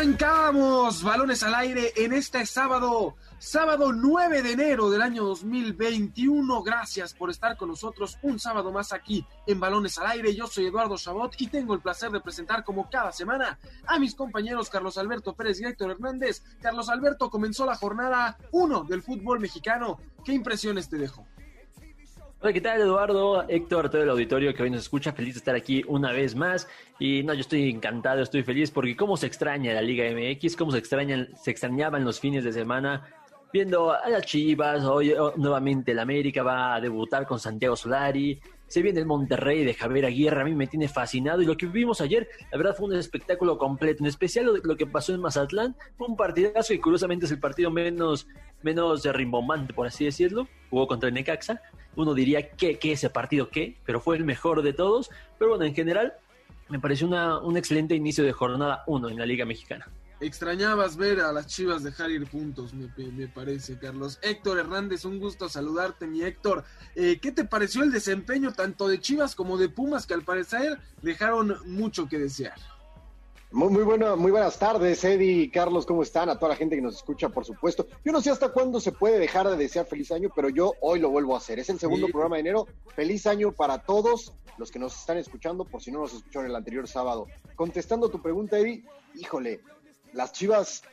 Arrancamos balones al aire en este sábado, sábado 9 de enero del año 2021. Gracias por estar con nosotros un sábado más aquí en Balones al aire. Yo soy Eduardo Chabot y tengo el placer de presentar como cada semana a mis compañeros Carlos Alberto Pérez y Héctor Hernández. Carlos Alberto comenzó la jornada 1 del fútbol mexicano. ¿Qué impresiones te dejó? Hola, ¿qué tal Eduardo? Héctor, todo el auditorio que hoy nos escucha, feliz de estar aquí una vez más. Y no, yo estoy encantado, estoy feliz porque cómo se extraña la Liga MX, cómo se extrañan, se extrañaban los fines de semana viendo a las Chivas, hoy oh, nuevamente el América va a debutar con Santiago Solari, se viene el Monterrey de Javier Aguirre, a mí me tiene fascinado y lo que vimos ayer, la verdad fue un espectáculo completo, en especial lo, que pasó en Mazatlán, fue un partidazo y curiosamente es el partido menos, menos rimbombante, por así decirlo, jugó contra el Necaxa, uno diría que, que ese partido qué, pero fue el mejor de todos, pero bueno, en general me pareció una, un excelente inicio de jornada 1 en la Liga Mexicana. Extrañabas ver a las chivas dejar ir puntos, me, parece, Carlos. Héctor Hernández, un gusto saludarte, mi Héctor. Eh, ¿Qué te pareció el desempeño tanto de Chivas como de Pumas, que al parecer dejaron mucho que desear? Muy, muy, muy buenas tardes, Eddie y Carlos, ¿cómo están? A toda la gente que nos escucha, por supuesto. Yo no sé hasta cuándo se puede dejar de desear feliz año, pero yo hoy lo vuelvo a hacer. Es el segundo programa de enero. Feliz año para todos los que nos están escuchando, por si no nos escucharon el anterior sábado. Contestando tu pregunta, Eddie, híjole, las Chivas,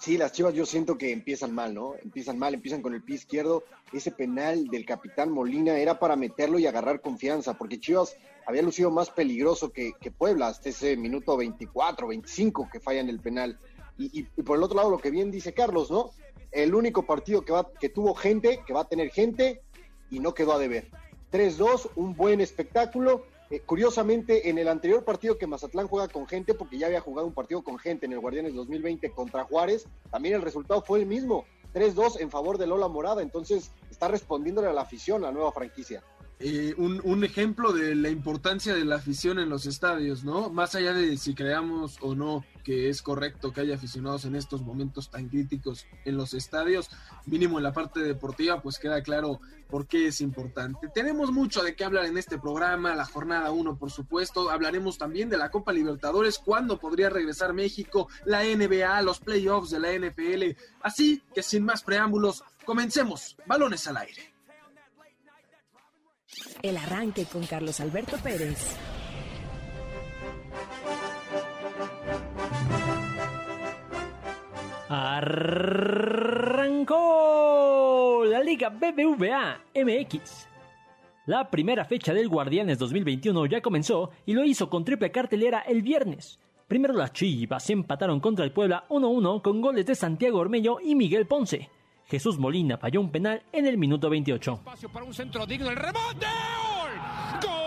sí, las Chivas yo siento que empiezan mal, ¿no? Empiezan mal, empiezan con el pie izquierdo. Ese penal del capitán Molina era para meterlo y agarrar confianza, porque Chivas había lucido más peligroso que, Puebla hasta ese minuto 24, 25 que fallan el penal. Y, por el otro lado, lo que bien dice Carlos, ¿no? El único partido que, tuvo gente, que va a tener gente, y no quedó a deber. 3-2, un buen espectáculo eh, curiosamente, en el anterior partido que Mazatlán juega con gente, porque ya había jugado un partido con gente en el Guardianes 2020 contra Juárez, también el resultado fue el mismo, 3-2 en favor de Lola Morada, entonces está respondiéndole a la afición la nueva franquicia. Eh, un, ejemplo de la importancia de la afición en los estadios, ¿no? Más allá de si creamos o no que es correcto que haya aficionados en estos momentos tan críticos en los estadios, mínimo en la parte deportiva, pues queda claro por qué es importante. Tenemos mucho de qué hablar en este programa, la jornada 1, por supuesto, hablaremos también de la Copa Libertadores, cuándo podría regresar México, la NBA, los playoffs de la NFL, así que sin más preámbulos, comencemos, balones al aire. El arranque con Carlos Alberto Pérez. Arrancó la Liga BBVA MX. La primera fecha del Guardianes 2021 ya comenzó y lo hizo con triple cartelera el viernes. Primero las Chivas empataron contra el Puebla 1-1 con goles de Santiago Ormeño y Miguel Ponce. Jesús Molina falló un penal en el minuto 28. Espacio para un centro digno, el rebote. ¡Gol! ¡Gol!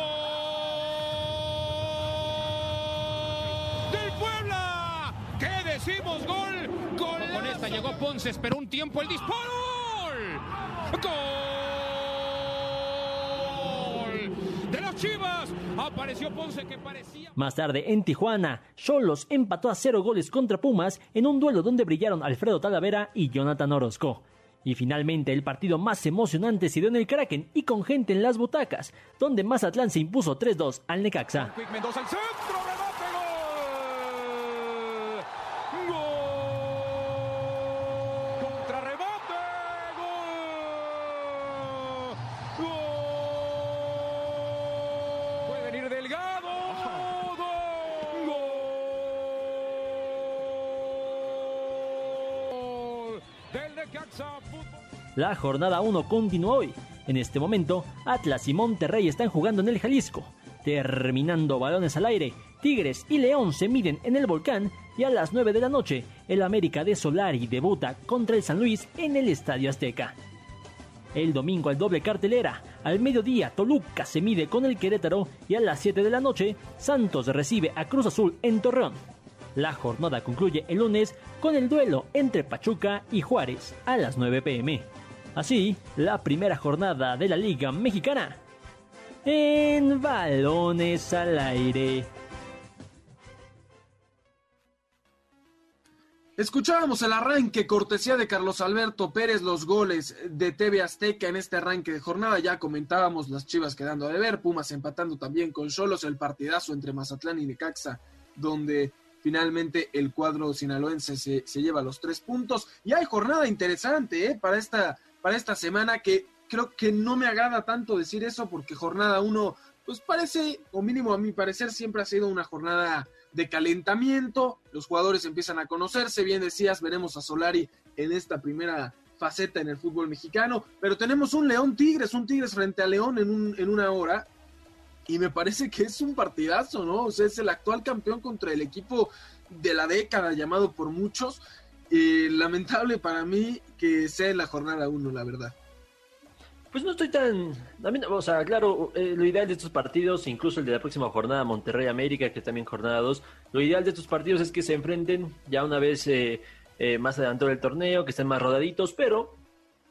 ¡Del Puebla! ¿Qué decimos? ¡Gol! ¡Gol! Con esta llegó Ponce, esperó un tiempo el disparo. ¡Gol! Chivas apareció Ponce que parecía. Más tarde en Tijuana, Cholos empató a cero goles contra Pumas en un duelo donde brillaron Alfredo Talavera y Jonathan Orozco. Y finalmente el partido más emocionante se dio en el Kraken y con gente en las butacas, donde Mazatlán se impuso 3-2 al Necaxa. Puede venir Delgado. Del Necaxa. La jornada 1 continúa hoy. En este momento, Atlas y Monterrey están jugando en el Jalisco. Terminando balones al aire, Tigres y León se miden en el volcán y a las 9 de la noche, el América de Solari debuta contra el San Luis en el Estadio Azteca. El domingo al doble cartelera. Al mediodía, Toluca se mide con el Querétaro y a las 7 de la noche, Santos recibe a Cruz Azul en Torreón. La jornada concluye el lunes con el duelo entre Pachuca y Juárez a las 9 pm. Así, la primera jornada de la Liga Mexicana en balones al aire. Escuchábamos el arranque, cortesía de Carlos Alberto Pérez, los goles de TV Azteca en este arranque de jornada. Ya comentábamos las chivas quedando a deber, Pumas empatando también con Cholos, el partidazo entre Mazatlán y Necaxa, donde finalmente el cuadro sinaloense se, se lleva los tres puntos. Y hay jornada interesante ¿eh? para, esta, para esta semana que creo que no me agrada tanto decir eso porque jornada uno, pues parece, o mínimo a mi parecer, siempre ha sido una jornada de calentamiento, los jugadores empiezan a conocerse, bien decías, veremos a Solari en esta primera faceta en el fútbol mexicano, pero tenemos un León Tigres, un Tigres frente a León en, un, en una hora, y me parece que es un partidazo, ¿no? O sea, es el actual campeón contra el equipo de la década, llamado por muchos. Y lamentable para mí que sea la jornada uno, la verdad. Pues no estoy tan. O sea, claro, eh, lo ideal de estos partidos, incluso el de la próxima jornada, Monterrey América, que también jornada 2, lo ideal de estos partidos es que se enfrenten ya una vez eh, eh, más adelantado el torneo, que estén más rodaditos, pero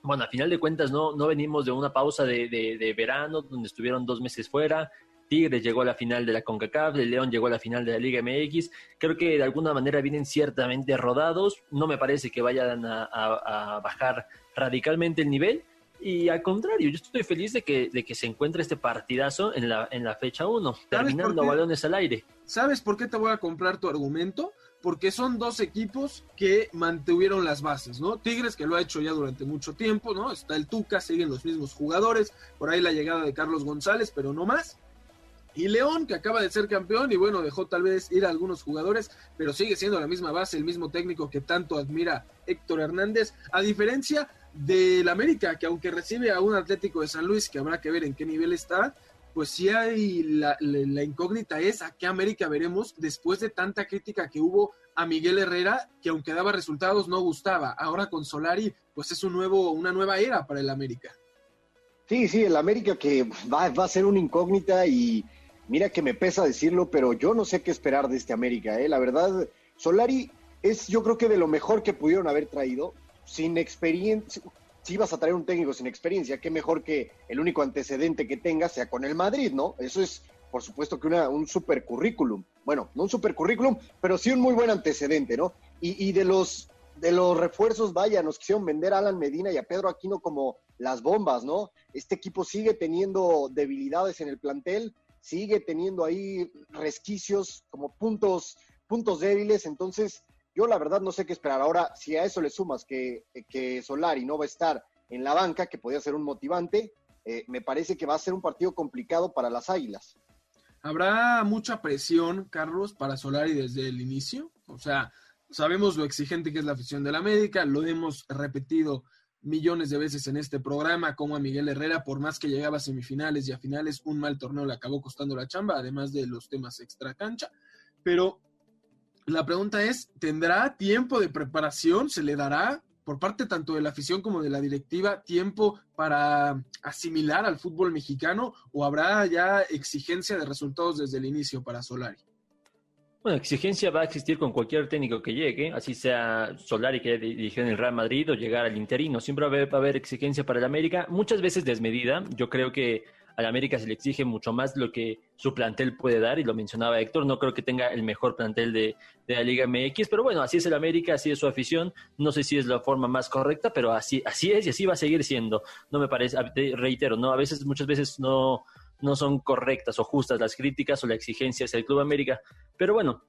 bueno, a final de cuentas no, no venimos de una pausa de, verano, donde estuvieron dos meses fuera. Tigres llegó a la final de la CONCACAF, el León llegó a la final de la Liga MX. Creo que de alguna manera vienen ciertamente rodados. No me parece que vayan a bajar radicalmente el nivel y al contrario, yo estoy feliz de que, de que se encuentre este partidazo en la, en la fecha 1, terminando balones al aire. ¿Sabes por qué te voy a comprar tu argumento? Porque son dos equipos que mantuvieron las bases, ¿no? Tigres, que lo ha hecho ya durante mucho tiempo, ¿no? Está el Tuca, siguen los mismos jugadores, por ahí la llegada de Carlos González, pero no más. Y León, que acaba de ser campeón y bueno, dejó tal vez ir a algunos jugadores, pero sigue siendo la misma base, el mismo técnico que tanto admira Héctor Hernández. A diferencia del América, que aunque recibe a un Atlético de San Luis, que habrá que ver en qué nivel está, pues sí hay la, incógnita es a qué América veremos después de tanta crítica que hubo a Miguel Herrera, que aunque daba resultados no gustaba. Ahora con Solari, pues es un nuevo, una nueva era para el América. Sí, sí, el América que va, va a ser una incógnita y mira que me pesa decirlo, pero yo no sé qué esperar de este América. ¿eh? La verdad, Solari es yo creo que de lo mejor que pudieron haber traído sin experiencia, si vas a traer un técnico sin experiencia, qué mejor que el único antecedente que tenga sea con el Madrid, ¿no? Eso es, por supuesto, que una, un super currículum. Bueno, no un super currículum, pero sí un muy buen antecedente, ¿no? Y, de los de los refuerzos, vaya, nos quisieron vender a Alan Medina y a Pedro Aquino como las bombas, ¿no? Este equipo sigue teniendo debilidades en el plantel, sigue teniendo ahí resquicios como puntos, puntos débiles, entonces yo la verdad no sé qué esperar. Ahora, si a eso le sumas que, que Solari no va a estar en la banca, que podría ser un motivante, eh, me parece que va a ser un partido complicado para las Águilas. ¿Habrá mucha presión, Carlos, para Solari desde el inicio? O sea, sabemos lo exigente que es la afición de la América, lo hemos repetido millones de veces en este programa, como a Miguel Herrera, por más que llegaba a semifinales y a finales, un mal torneo le acabó costando la chamba, además de los temas extra cancha. Pero la pregunta es, ¿tendrá tiempo de preparación? ¿Se le dará por parte tanto de la afición como de la directiva tiempo para asimilar al fútbol mexicano o habrá ya exigencia de resultados desde el inicio para Solari? Bueno, exigencia va a existir con cualquier técnico que llegue, así sea Solari que dirigió en el Real Madrid o llegar al interino. Siempre va a haber exigencia para el América, muchas veces desmedida. Yo creo que al América se le exige mucho más lo que su plantel puede dar, y lo mencionaba Héctor, no creo que tenga el mejor plantel de, la Liga MX, pero bueno, así es el América, así es su afición, no sé si es la forma más correcta, pero así, así es y así va a seguir siendo, no me parece, reitero, no, a veces, muchas veces no, no son correctas o justas las críticas o la exigencia hacia el Club América, pero bueno,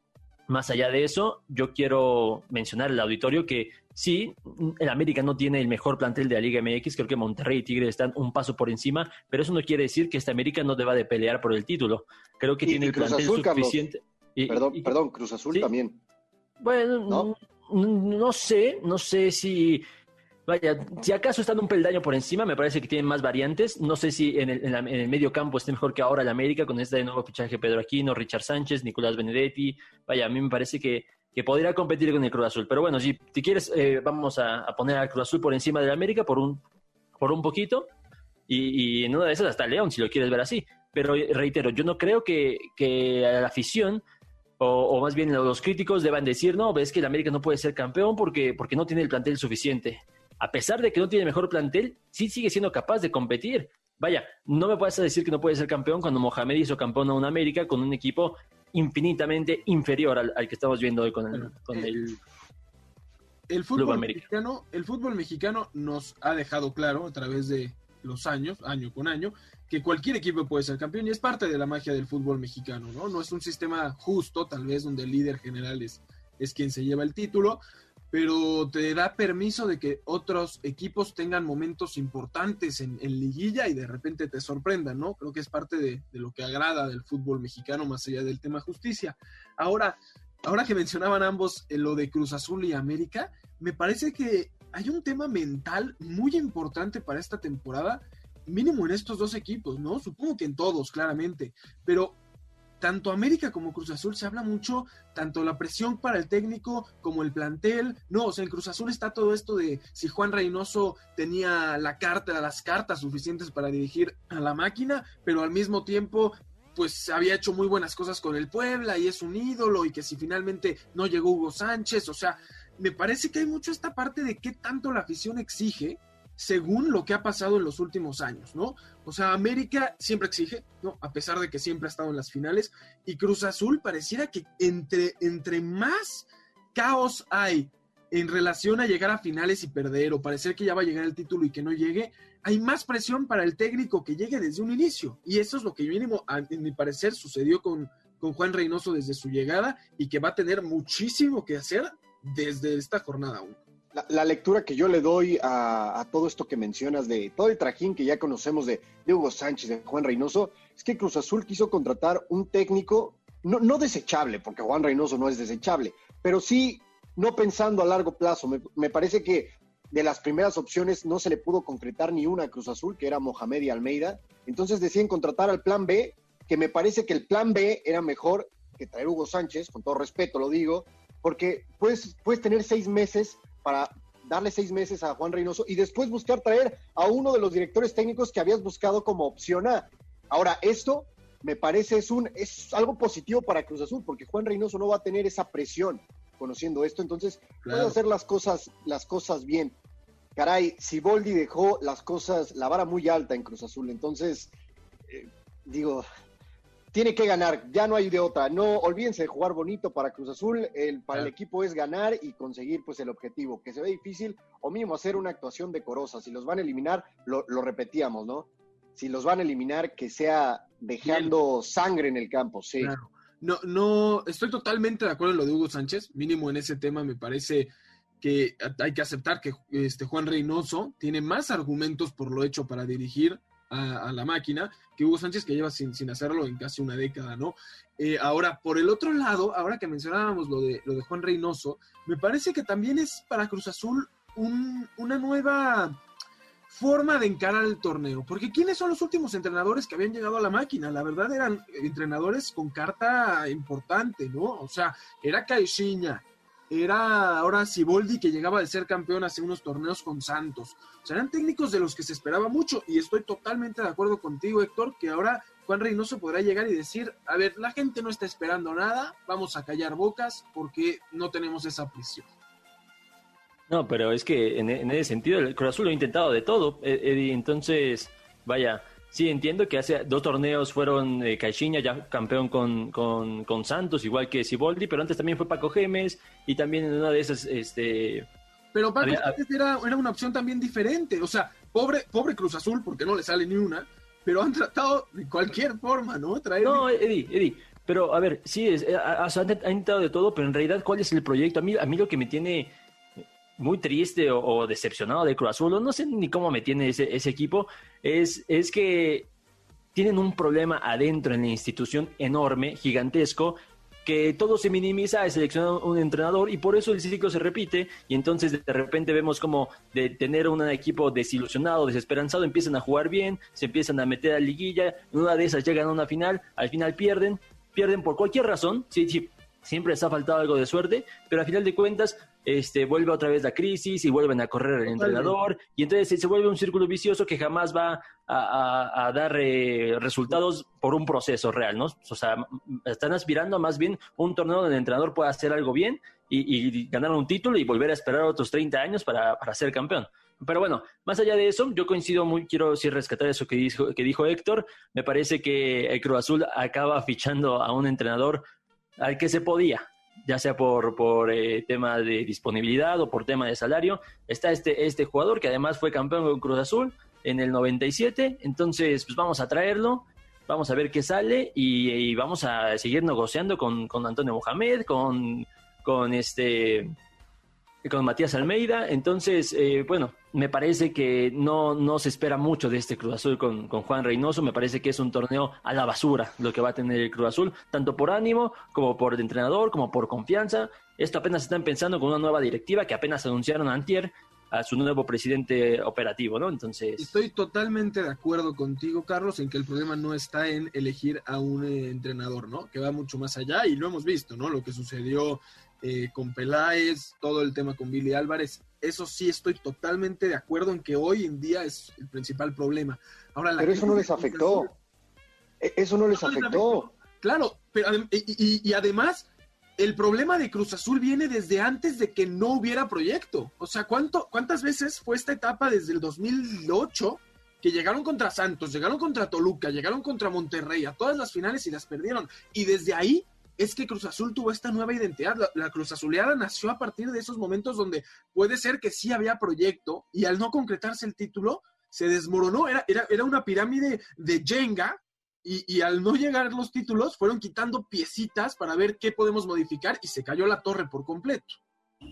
más allá de eso, yo quiero mencionar al auditorio que sí, el América no tiene el mejor plantel de la Liga MX, creo que Monterrey y Tigres están un paso por encima, pero eso no quiere decir que este América no deba de pelear por el título. Creo que tiene el plantel suficiente. perdón, perdón, Cruz Azul también. Bueno, no sé, no sé si Vaya, si acaso están un peldaño por encima, me parece que tienen más variantes. No sé si en el, en, medio campo esté mejor que ahora el América con este nuevo fichaje Pedro Aquino, Richard Sánchez, Nicolás Benedetti. Vaya, a mí me parece que, que podría competir con el Cruz Azul. Pero bueno, si, si quieres, eh, vamos a, poner al Cruz Azul por encima del América por un por un poquito y, en una de esas hasta León, si lo quieres ver así. Pero reitero, yo no creo que, que la afición o, más bien los críticos deban decir, no, ves que el América no puede ser campeón porque, porque no tiene el plantel suficiente. A pesar de que no tiene mejor plantel, sí sigue siendo capaz de competir. Vaya, no me puedes decir que no puede ser campeón cuando Mohamed hizo campeón a un América con un equipo infinitamente inferior al, que estamos viendo hoy con el, con el, el fútbol mexicano. El fútbol mexicano nos ha dejado claro a través de los años, año con año, que cualquier equipo puede ser campeón y es parte de la magia del fútbol mexicano, ¿no? No es un sistema justo, tal vez, donde el líder general es, es quien se lleva el título, pero te da permiso de que otros equipos tengan momentos importantes en, liguilla y de repente te sorprendan, ¿no? Creo que es parte de, lo que agrada del fútbol mexicano más allá del tema justicia. Ahora, ahora que mencionaban ambos eh, lo de Cruz Azul y América, me parece que hay un tema mental muy importante para esta temporada, mínimo en estos dos equipos, ¿no? Supongo que en todos, claramente, pero tanto América como Cruz Azul se habla mucho, tanto la presión para el técnico como el plantel. No, o sea, en Cruz Azul está todo esto de si Juan Reynoso tenía la carta, las cartas suficientes para dirigir a la máquina, pero al mismo tiempo pues había hecho muy buenas cosas con el Puebla y es un ídolo y que si finalmente no llegó Hugo Sánchez, o sea, me parece que hay mucho esta parte de qué tanto la afición exige según lo que ha pasado en los últimos años, ¿no? O sea, América siempre exige, ¿no? A pesar de que siempre ha estado en las finales, y Cruz Azul pareciera que entre, entre más caos hay en relación a llegar a finales y perder, o parecer que ya va a llegar el título y que no llegue, hay más presión para el técnico que llegue desde un inicio. Y eso es lo que mínimo, en mi parecer, sucedió con, con Juan Reynoso desde su llegada y que va a tener muchísimo que hacer desde esta jornada 1 la, lectura que yo le doy a, todo esto que mencionas de todo el trajín que ya conocemos de, Hugo Sánchez, de Juan Reynoso, es que Cruz Azul quiso contratar un técnico no, no desechable, porque Juan Reynoso no es desechable, pero sí no pensando a largo plazo. Me, parece que de las primeras opciones no se le pudo concretar ni una a Cruz Azul, que era Mohamed y Almeida. Entonces deciden contratar al plan B, que me parece que el plan B era mejor que traer Hugo Sánchez, con todo respeto lo digo, porque puedes, puedes tener seis meses para darle seis meses a Juan Reynoso y después buscar traer a uno de los directores técnicos que habías buscado como opción A. Ahora, esto me parece es, un, es algo positivo para Cruz Azul, porque Juan Reynoso no va a tener esa presión conociendo esto, entonces puede hacer las cosas, las cosas bien. Caray, si Boldi dejó las cosas, la vara muy alta en Cruz Azul, entonces, eh, digo, tiene que ganar, ya no hay de otra. No olvídense de jugar bonito para Cruz Azul, el, para el equipo es ganar y conseguir pues el objetivo, que se ve difícil, o mínimo hacer una actuación decorosa. Si los van a eliminar, lo, repetíamos, ¿no? Si los van a eliminar, que sea dejando sangre en el campo, sí. No, no, estoy totalmente de acuerdo en lo de Hugo Sánchez, mínimo en ese tema me parece que hay que aceptar que este Juan Reynoso tiene más argumentos por lo hecho para dirigir a, la máquina que Hugo Sánchez, que lleva sin, sin hacerlo en casi una década, ¿no? Eh, ahora, por el otro lado, ahora que mencionábamos lo de, lo de Juan Reynoso, me parece que también es para Cruz Azul una nueva forma de encarar el torneo. Porque ¿quiénes son los últimos entrenadores que habían llegado a la máquina? La verdad eran entrenadores con carta importante, ¿no? O sea, era Caixinha, era ahora Siboldi que llegaba de ser campeón hace unos torneos con Santos. O sea, eran técnicos de los que se esperaba mucho y estoy totalmente de acuerdo contigo, Héctor, que ahora Juan Reynoso podrá llegar y decir, a ver, la gente no está esperando nada, vamos a callar bocas porque no tenemos esa presión. No, pero es que en, en ese sentido el Cruz Azul lo ha intentado de todo, e-, entonces, vaya, Sí, entiendo que hace dos torneos fueron eh, Caixinha, ya campeón con, con, Santos, igual que Siboldi, pero antes también fue Paco Gemes y también en una de esas, este... Pero Paco Gemes era, era, una opción también diferente, o sea, pobre, pobre Cruz Azul, porque no le sale ni una, pero han tratado de cualquier forma, ¿no? Traer... No, Eddie, Eddie, pero a ver, sí, es, eh, han intentado de todo, pero en realidad, ¿cuál es el proyecto? A mí, a mí lo que me tiene muy triste o, decepcionado de Cruz Azul, no sé ni cómo me tiene ese, ese equipo, es, es que tienen un problema adentro en la institución enorme, gigantesco, que todo se minimiza a seleccionar un entrenador y por eso el ciclo se repite y entonces de repente vemos como de tener un equipo desilusionado, desesperanzado, empiezan a jugar bien, se empiezan a meter a liguilla, una de esas llegan a una final, al final pierden, pierden por cualquier razón, sí, sí, siempre les ha faltado algo de suerte, pero a final de cuentas este, vuelve otra vez la crisis y vuelven a correr el entrenador y entonces se vuelve un círculo vicioso que jamás va a, dar eh, resultados por un proceso real, ¿no? O sea, están aspirando más bien un torneo donde el entrenador pueda hacer algo bien y, ganar un título y volver a esperar otros 30 años para, ser campeón. Pero bueno, más allá de eso, yo coincido muy, quiero sí rescatar eso que dijo, que dijo Héctor. Me parece que el Cruz Azul acaba fichando a un entrenador al que se podía, ya sea por, por eh, tema de disponibilidad o por tema de salario. Está este, este jugador que además fue campeón con Cruz Azul en el 97, entonces pues vamos a traerlo, vamos a ver qué sale y, vamos a seguir negociando con, con Antonio Mohamed, con con este con Matías Almeida. Entonces, eh, bueno, me parece que no, no se espera mucho de este Cruz Azul con, con, Juan Reynoso. Me parece que es un torneo a la basura lo que va a tener el Cruz Azul, tanto por ánimo, como por el entrenador, como por confianza. Esto apenas están pensando con una nueva directiva que apenas anunciaron antier a su nuevo presidente operativo, ¿no? Entonces... Estoy totalmente de acuerdo contigo, Carlos, en que el problema no está en elegir a un eh, entrenador, ¿no? Que va mucho más allá y lo hemos visto, ¿no? Lo que sucedió eh, con Peláez, todo el tema con Billy Álvarez. Eso sí estoy totalmente de acuerdo en que hoy en día es el principal problema. Ahora, pero eso no les afectó. E, eso no les afectó. Claro, pero y, además el problema de Cruz Azul viene desde antes de que no hubiera proyecto. O sea, ¿cuánto, ¿cuántas veces fue esta etapa desde el 2008 que llegaron contra Santos, llegaron contra Toluca, llegaron contra Monterrey, a todas las finales y las perdieron? Y desde ahí es que Cruz Azul tuvo esta nueva identidad. La, Cruz Azuleada nació a partir de esos momentos donde puede ser que sí había proyecto y al no concretarse el título, se desmoronó. Era, era, era una pirámide de Jenga y, y, al no llegar los títulos fueron quitando piecitas para ver qué podemos modificar y se cayó la torre por completo.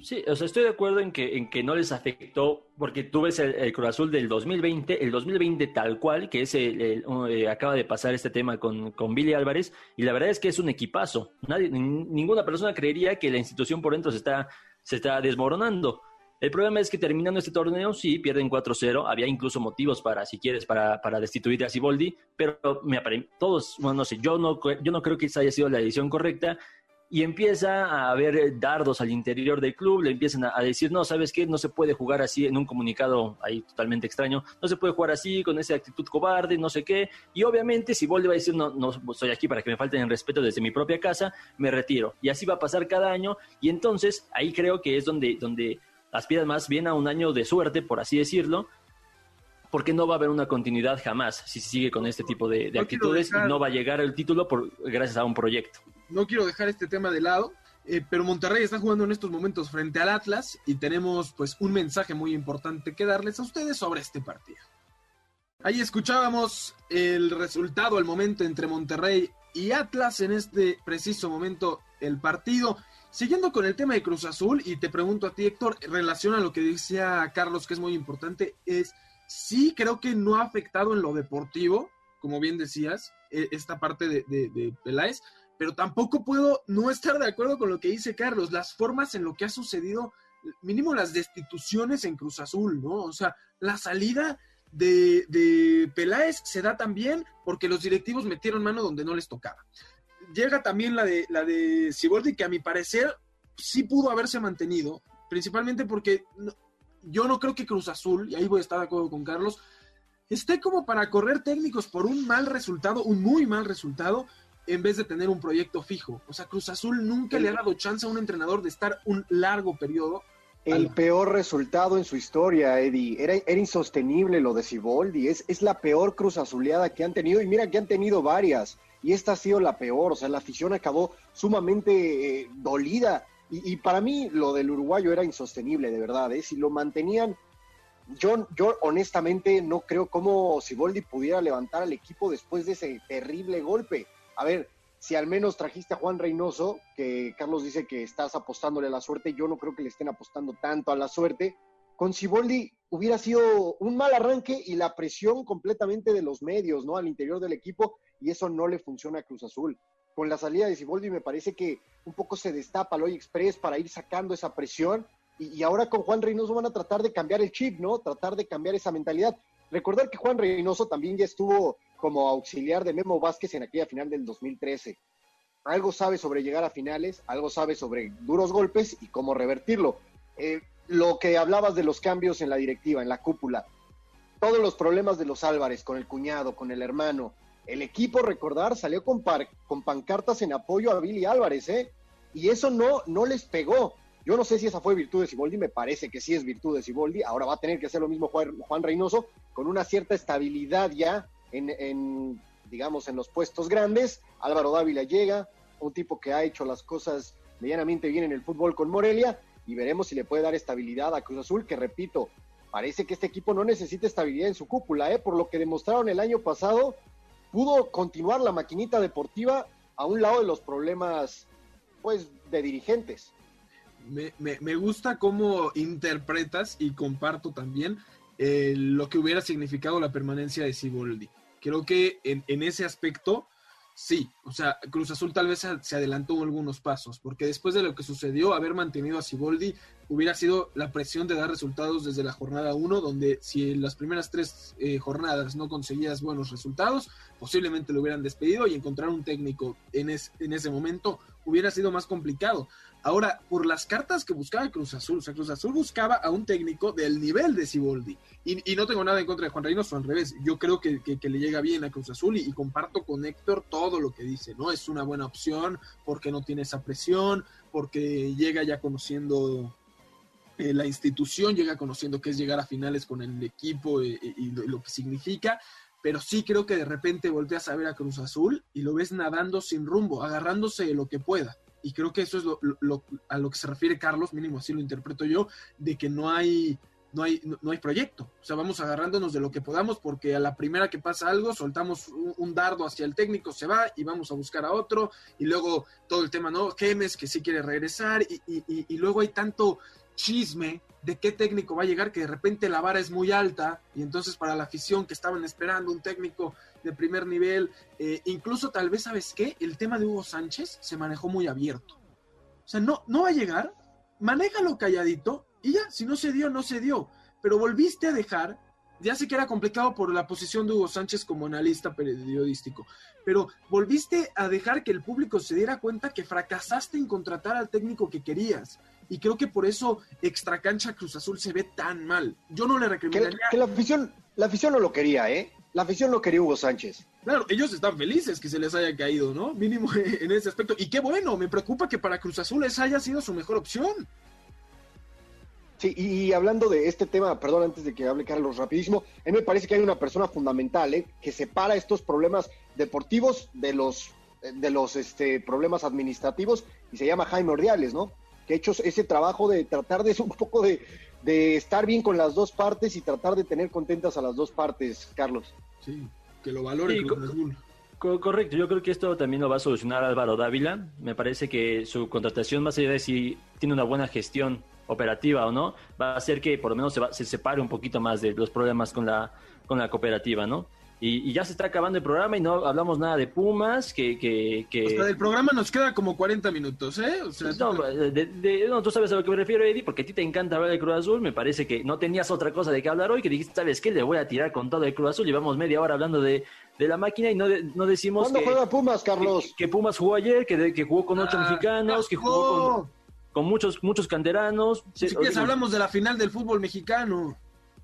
Sí, o sea, estoy de acuerdo en que, en que no les afectó, porque tú ves el, Cruz Azul del 2020, el 2020 tal cual, que es el, eh, acaba de pasar este tema con, con, Billy Álvarez, y la verdad es que es un equipazo. Nadie, ninguna persona creería que la institución por dentro se está, se está desmoronando. El problema es que terminando este torneo, sí, pierden 4-0. Había incluso motivos para, si quieres, para, para destituir a Siboldi, pero me todos, bueno, no sé, yo no, yo no creo que esa haya sido la decisión correcta y empieza a haber dardos al interior del club, le empiezan a, decir, no, ¿sabes qué? No se puede jugar así en un comunicado ahí totalmente extraño, no se puede jugar así, con esa actitud cobarde, no sé qué, y obviamente si Bolde va a decir, no, no estoy aquí para que me falten el respeto desde mi propia casa, me retiro, y así va a pasar cada año, y entonces ahí creo que es donde, donde aspiras más bien a un año de suerte, por así decirlo, porque no va a haber una continuidad jamás si se sigue con este tipo de, actitudes y no va a llegar el título por, gracias a un proyecto no quiero dejar este tema de lado, eh, pero Monterrey está jugando en estos momentos frente al Atlas y tenemos pues un mensaje muy importante que darles a ustedes sobre este partido. Ahí escuchábamos el resultado al momento entre Monterrey y Atlas en este preciso momento el partido. Siguiendo con el tema de Cruz Azul y te pregunto a ti Héctor, en relación a lo que decía Carlos que es muy importante, es sí creo que no ha afectado en lo deportivo, como bien decías, e, esta parte de, Peláez, pero tampoco puedo no estar de acuerdo con lo que dice Carlos, las formas en lo que ha sucedido, mínimo las destituciones en Cruz Azul, ¿no? O sea, la salida de, de Peláez se da también porque los directivos metieron mano donde no les tocaba. Llega también la de, la de Ciboldi, que a mi parecer sí pudo haberse mantenido, principalmente porque yo no creo que Cruz Azul, y ahí voy a estar de acuerdo con Carlos, esté como para correr técnicos por un mal resultado, un muy mal resultado, en vez de tener un proyecto fijo. O sea, Cruz Azul nunca le ha dado chance a un entrenador de estar un largo periodo. El peor resultado en su historia, Eddie. Era, era insostenible lo de Siboldi. Es, es la peor Cruz Azuleada que han tenido. Y mira que han tenido varias. Y esta ha sido la peor. O sea, la afición acabó sumamente eh, dolida. Y, para mí lo del uruguayo era insostenible, de verdad. ¿eh? Si lo mantenían yo, yo honestamente no creo cómo Siboldi pudiera levantar al equipo después de ese terrible golpe a ver, si al menos trajiste a Juan Reynoso, que Carlos dice que estás apostándole a la suerte, yo no creo que le estén apostando tanto a la suerte. Con Ciboldi hubiera sido un mal arranque y la presión completamente de los medios, ¿no? Al interior del equipo, y eso no le funciona a Cruz Azul. Con la salida de Ciboldi me parece que un poco se destapa el Hoy Express para ir sacando esa presión, y, y ahora con Juan Reynoso van a tratar de cambiar el chip, ¿no? Tratar de cambiar esa mentalidad. Recordar que Juan Reynoso también ya estuvo como auxiliar de Memo Vázquez en aquella final del 2013. algo sabe sobre llegar a finales, algo sabe sobre duros golpes y cómo revertirlo. Eh, lo que hablabas de los cambios en la directiva, en la cúpula, todos los problemas de los Álvarez con el cuñado, con el hermano, el equipo, recordar, salió con, con pancartas en apoyo a Billy Álvarez, ¿eh? Y eso no, no les pegó. Yo no sé si esa fue virtud de Siboldi, me parece que sí es virtud de Siboldi. Ahora va a tener que hacer lo mismo Juan, Juan Reynoso, con una cierta estabilidad ya en, en, digamos, en los puestos grandes. Álvaro Dávila llega, un tipo que ha hecho las cosas medianamente bien en el fútbol con Morelia, y veremos si le puede dar estabilidad a Cruz Azul, que repito, parece que este equipo no necesita estabilidad en su cúpula, ¿eh? por lo que demostraron el año pasado, pudo continuar la maquinita deportiva a un lado de los problemas, pues, de dirigentes. Me, me, gusta cómo interpretas y comparto también eh, lo que hubiera significado la permanencia de Siboldi. Creo que en, en ese aspecto Sí, o sea, Cruz Azul tal vez se adelantó algunos pasos, porque después de lo que sucedió, haber mantenido a Siboldi hubiera sido la presión de dar resultados desde la jornada 1, donde si en las primeras tres eh, jornadas no conseguías buenos resultados, posiblemente lo hubieran despedido y encontrar un técnico en, en ese momento hubiera sido más complicado. Ahora, por las cartas que buscaba Cruz Azul, o sea, Cruz Azul buscaba a un técnico del nivel de Siboldi. Y, no tengo nada en contra de Juan Reynoso, al revés. Yo creo que, le llega bien a Cruz Azul y, comparto con Héctor todo lo que dice, ¿no? Es una buena opción porque no tiene esa presión, porque llega ya conociendo eh, la institución, llega conociendo qué es llegar a finales con el equipo eh, y, lo, que significa pero sí creo que de repente volteas a ver a Cruz Azul y lo ves nadando sin rumbo, agarrándose de lo que pueda y creo que eso es lo, a lo que se refiere Carlos, mínimo así lo interpreto yo, de que no hay, no hay, no, hay proyecto. O sea, vamos agarrándonos de lo que podamos porque a la primera que pasa algo, soltamos un, dardo hacia el técnico, se va y vamos a buscar a otro. Y luego todo el tema, ¿no? Gemes que sí quiere regresar y, y, y luego hay tanto chisme de qué técnico va a llegar que de repente la vara es muy alta y entonces para la afición que estaban esperando un técnico de primer nivel. Eh, incluso tal vez, ¿sabes qué? El tema de Hugo Sánchez se manejó muy abierto. O sea, no, no va a llegar, manéjalo calladito y ya, si no se dio, no se dio. Pero volviste a dejar, ya sé que era complicado por la posición de Hugo Sánchez como analista periodístico, pero volviste a dejar que el público se diera cuenta que fracasaste en contratar al técnico que querías. Y creo que por eso Extracancha Cruz Azul se ve tan mal. Yo no le recomendaría... Que, la afición, la afición no lo quería, ¿eh? la afición no quería Hugo Sánchez. Claro, ellos están felices que se les haya caído, ¿no? Mínimo en ese aspecto. Y qué bueno, me preocupa que para Cruz Azul esa haya sido su mejor opción. Sí, y hablando de este tema, perdón, antes de que hable Carlos rapidísimo, a mí me parece que hay una persona fundamental ¿eh? que separa estos problemas deportivos de los, de los este, problemas administrativos y se llama Jaime Ordiales, ¿no? Que ha hecho ese trabajo de tratar de un poco de, de estar bien con las dos partes y tratar de tener contentas a las dos partes, Carlos. Sí, que lo valore correcto, yo creo que esto también lo va a solucionar Álvaro Dávila. Me parece que su contratación, más allá de si tiene una buena gestión operativa o no, va a hacer que por lo menos se, se separe un poquito más de los problemas con la, con la cooperativa, ¿no? Y, ya se está acabando el programa y no hablamos nada de Pumas, que... que, que... Hasta del programa nos queda como 40 minutos, ¿eh? no, tú sabes a lo que me refiero, Eddie, porque a ti te encanta hablar de Cruz Azul, me parece que no tenías otra cosa de qué hablar hoy, que dijiste, ¿sabes qué? Le voy a tirar con todo el Cruz Azul, llevamos media hora hablando de, de la máquina y no, no decimos ¿Cuándo juega Pumas, Carlos? Que, Pumas jugó ayer, que, que jugó con ocho ah, mexicanos, que jugó con, con, muchos, muchos canteranos. Si quieres hablamos de la final del fútbol mexicano.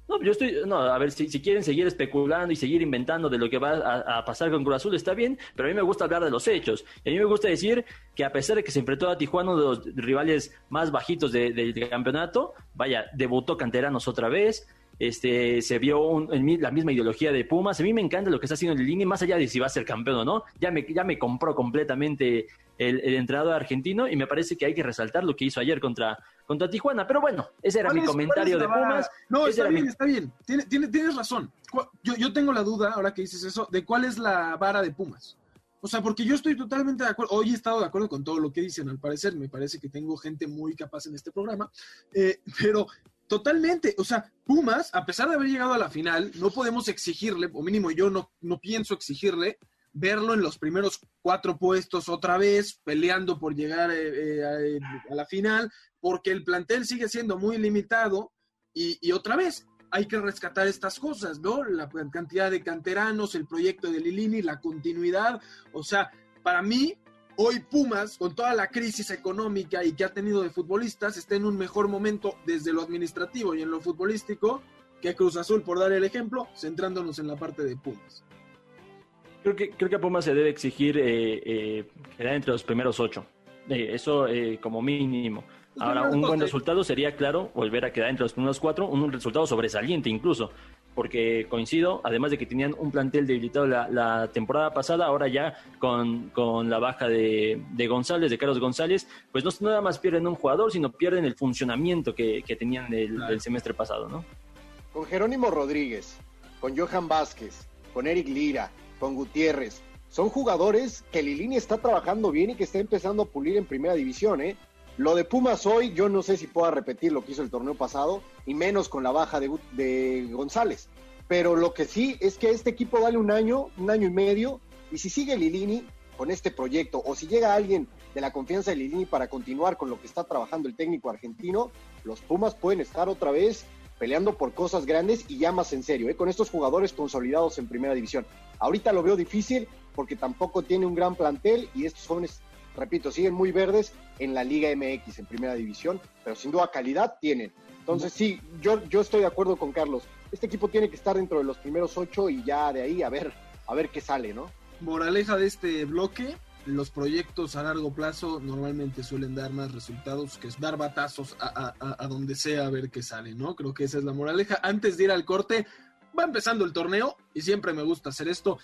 No, yo estoy, no, a ver, si, si quieren seguir especulando y seguir inventando de lo que va a, pasar con Cruz Azul, está bien, pero a mí me gusta hablar de los hechos. Y a mí me gusta decir que a pesar de que se enfrentó a Tijuana, uno de los rivales más bajitos del campeonato, vaya, debutó Canteranos otra vez, este, se vio la misma ideología de Pumas. A mí me encanta lo que está haciendo el línea, más allá de si va a ser campeón o no. Ya me, ya me compró completamente el, el entrenador argentino y me parece que hay que resaltar lo que hizo ayer contra, contra Tijuana. Pero bueno, ese era mi comentario de Pumas. No, está bien, está bien. tienes razón. Yo, yo tengo la duda, ahora que dices eso, de cuál es la vara de Pumas. O sea, porque yo estoy totalmente de acuerdo, hoy he estado de acuerdo con todo lo que dicen, al parecer, me parece que tengo gente muy capaz en este programa, eh, pero totalmente, o sea, Pumas, a pesar de haber llegado a la final, no podemos exigirle, o mínimo yo no, no pienso exigirle, verlo en los primeros cuatro puestos otra vez, peleando por llegar eh, eh, a, la final, porque el plantel sigue siendo muy limitado y, otra vez hay que rescatar estas cosas, ¿no? La cantidad de canteranos, el proyecto de Lilini, la continuidad, o sea, para mí hoy Pumas, con toda la crisis económica y que ha tenido de futbolistas, está en un mejor momento desde lo administrativo y en lo futbolístico que Cruz Azul, por dar el ejemplo, centrándonos en la parte de Pumas. Creo que, creo que a Pumas se debe exigir eh, eh, quedar entre los primeros ocho. Eh, eso como mínimo. Ahora, un buen resultado sería, claro, volver a quedar entre los primeros cuatro, un resultado sobresaliente incluso, porque coincido, además de que tenían un plantel debilitado la, la temporada pasada, ahora ya con, con la baja de, de, González, de Carlos González, pues no nada más pierden un jugador, sino pierden el funcionamiento que, que tenían el, claro. el semestre pasado, ¿no? Con Jerónimo Rodríguez, con Johan Vázquez, con Eric Lira, con Gutiérrez, son jugadores que Lilini está trabajando bien y que está empezando a pulir en primera división, ¿eh? Lo de Pumas hoy, yo no sé si pueda repetir lo que hizo el torneo pasado, y menos con la baja de, de, González. Pero lo que sí es que este equipo dale un año, un año y medio, y si sigue Lilini con este proyecto, o si llega alguien de la confianza de Lilini para continuar con lo que está trabajando el técnico argentino, los Pumas pueden estar otra vez peleando por cosas grandes y ya más en serio, ¿eh? con estos jugadores consolidados en primera división. Ahorita lo veo difícil porque tampoco tiene un gran plantel y estos jóvenes repito, siguen muy verdes en la Liga MX, en primera división, pero sin duda calidad tienen. Entonces sí, yo, yo estoy de acuerdo con Carlos. Este equipo tiene que estar dentro de los primeros ocho y ya de ahí a ver, a ver qué sale, ¿no? Moraleja de este bloque, los proyectos a largo plazo normalmente suelen dar más resultados que es dar batazos a, a, a donde sea a ver qué sale, ¿no? Creo que esa es la moraleja. Antes de ir al corte, va empezando el torneo y siempre me gusta hacer esto.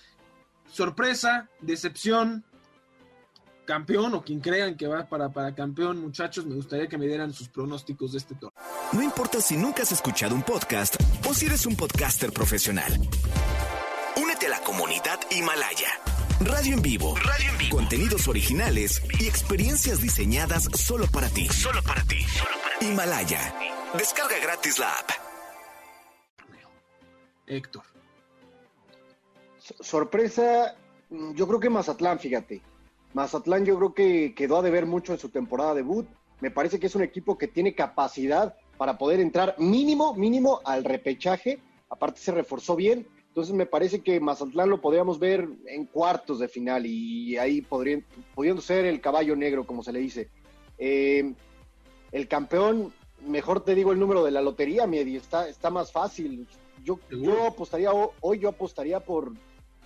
Sorpresa, decepción, campeón o quien crean que va para, para campeón, muchachos, me gustaría que me dieran sus pronósticos de este torneo. No importa si nunca has escuchado un podcast o si eres un podcaster profesional. Únete a la comunidad Himalaya. Radio en vivo. Radio en vivo. Contenidos originales y experiencias diseñadas solo para ti. Solo para ti. Solo para ti. Himalaya. Descarga gratis la app. Héctor. Sorpresa, yo creo que Mazatlán, fíjate. Mazatlán yo creo que quedó a deber mucho en su temporada debut. Me parece que es un equipo que tiene capacidad para poder entrar mínimo, mínimo al repechaje. Aparte se reforzó bien. Entonces me parece que Mazatlán lo podríamos ver en cuartos de final y ahí podrían, pudiendo ser el caballo negro, como se le dice. Eh, el campeón, mejor te digo el número de la lotería, Miedi, está, está más fácil. Yo, yo apostaría, hoy yo apostaría por,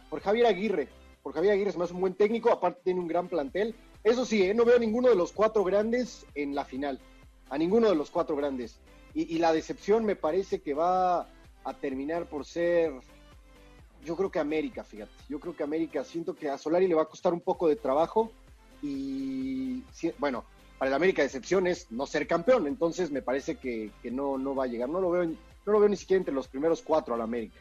por Javier Aguirre por Javier Aguirre es más un buen técnico, aparte tiene un gran plantel. Eso sí, ¿eh? no veo a ninguno de los cuatro grandes en la final, a ninguno de los cuatro grandes. Y, y, la decepción me parece que va a terminar por ser, yo creo que América, fíjate, yo creo que América, siento que a Solari le va a costar un poco de trabajo y, bueno, para el América decepción es no ser campeón, entonces me parece que, no, no va a llegar, no lo, veo, no lo veo ni siquiera entre los primeros cuatro al América.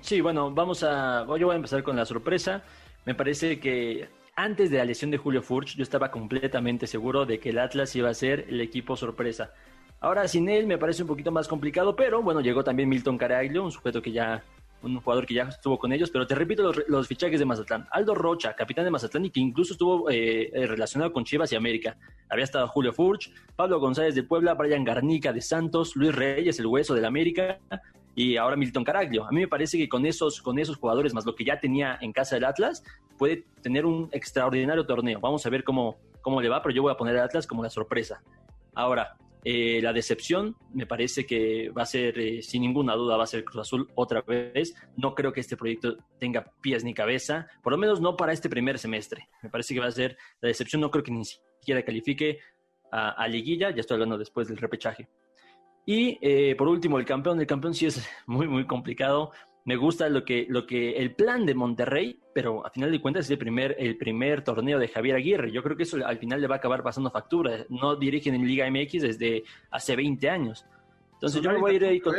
Sí, bueno, vamos a, yo voy a empezar con la sorpresa. Me parece que antes de la lesión de Julio Furch, yo estaba completamente seguro de que el Atlas iba a ser el equipo sorpresa. Ahora sin él me parece un poquito más complicado, pero bueno, llegó también Milton Caraglio, un sujeto que ya, un jugador que ya estuvo con ellos, pero te repito los, fichajes de Mazatlán. Aldo Rocha, capitán de Mazatlán y que incluso estuvo eh, relacionado con Chivas y América. Había estado Julio Furch, Pablo González de Puebla, Brian Garnica de Santos, Luis Reyes, el hueso del América, y ahora Milton Caraglio. A mí me parece que con esos, con esos jugadores, más lo que ya tenía en casa del Atlas, puede tener un extraordinario torneo. Vamos a ver cómo, cómo le va, pero yo voy a poner al Atlas como la sorpresa. Ahora, eh, la decepción me parece que va a ser, eh, sin ninguna duda, va a ser Cruz Azul otra vez. No creo que este proyecto tenga pies ni cabeza, por lo menos no para este primer semestre. Me parece que va a ser la decepción, no creo que ni siquiera califique a, a liguilla, ya estoy hablando después del repechaje. Y eh, por último, el campeón. El campeón sí es muy, muy complicado. Me gusta lo que, lo que, el plan de Monterrey, pero a final de cuentas es el primer, el primer torneo de Javier Aguirre. Yo creo que eso al final le va a acabar pasando factura. No dirigen en Liga MX desde hace 20 años. Entonces yo me voy a ir ahí con...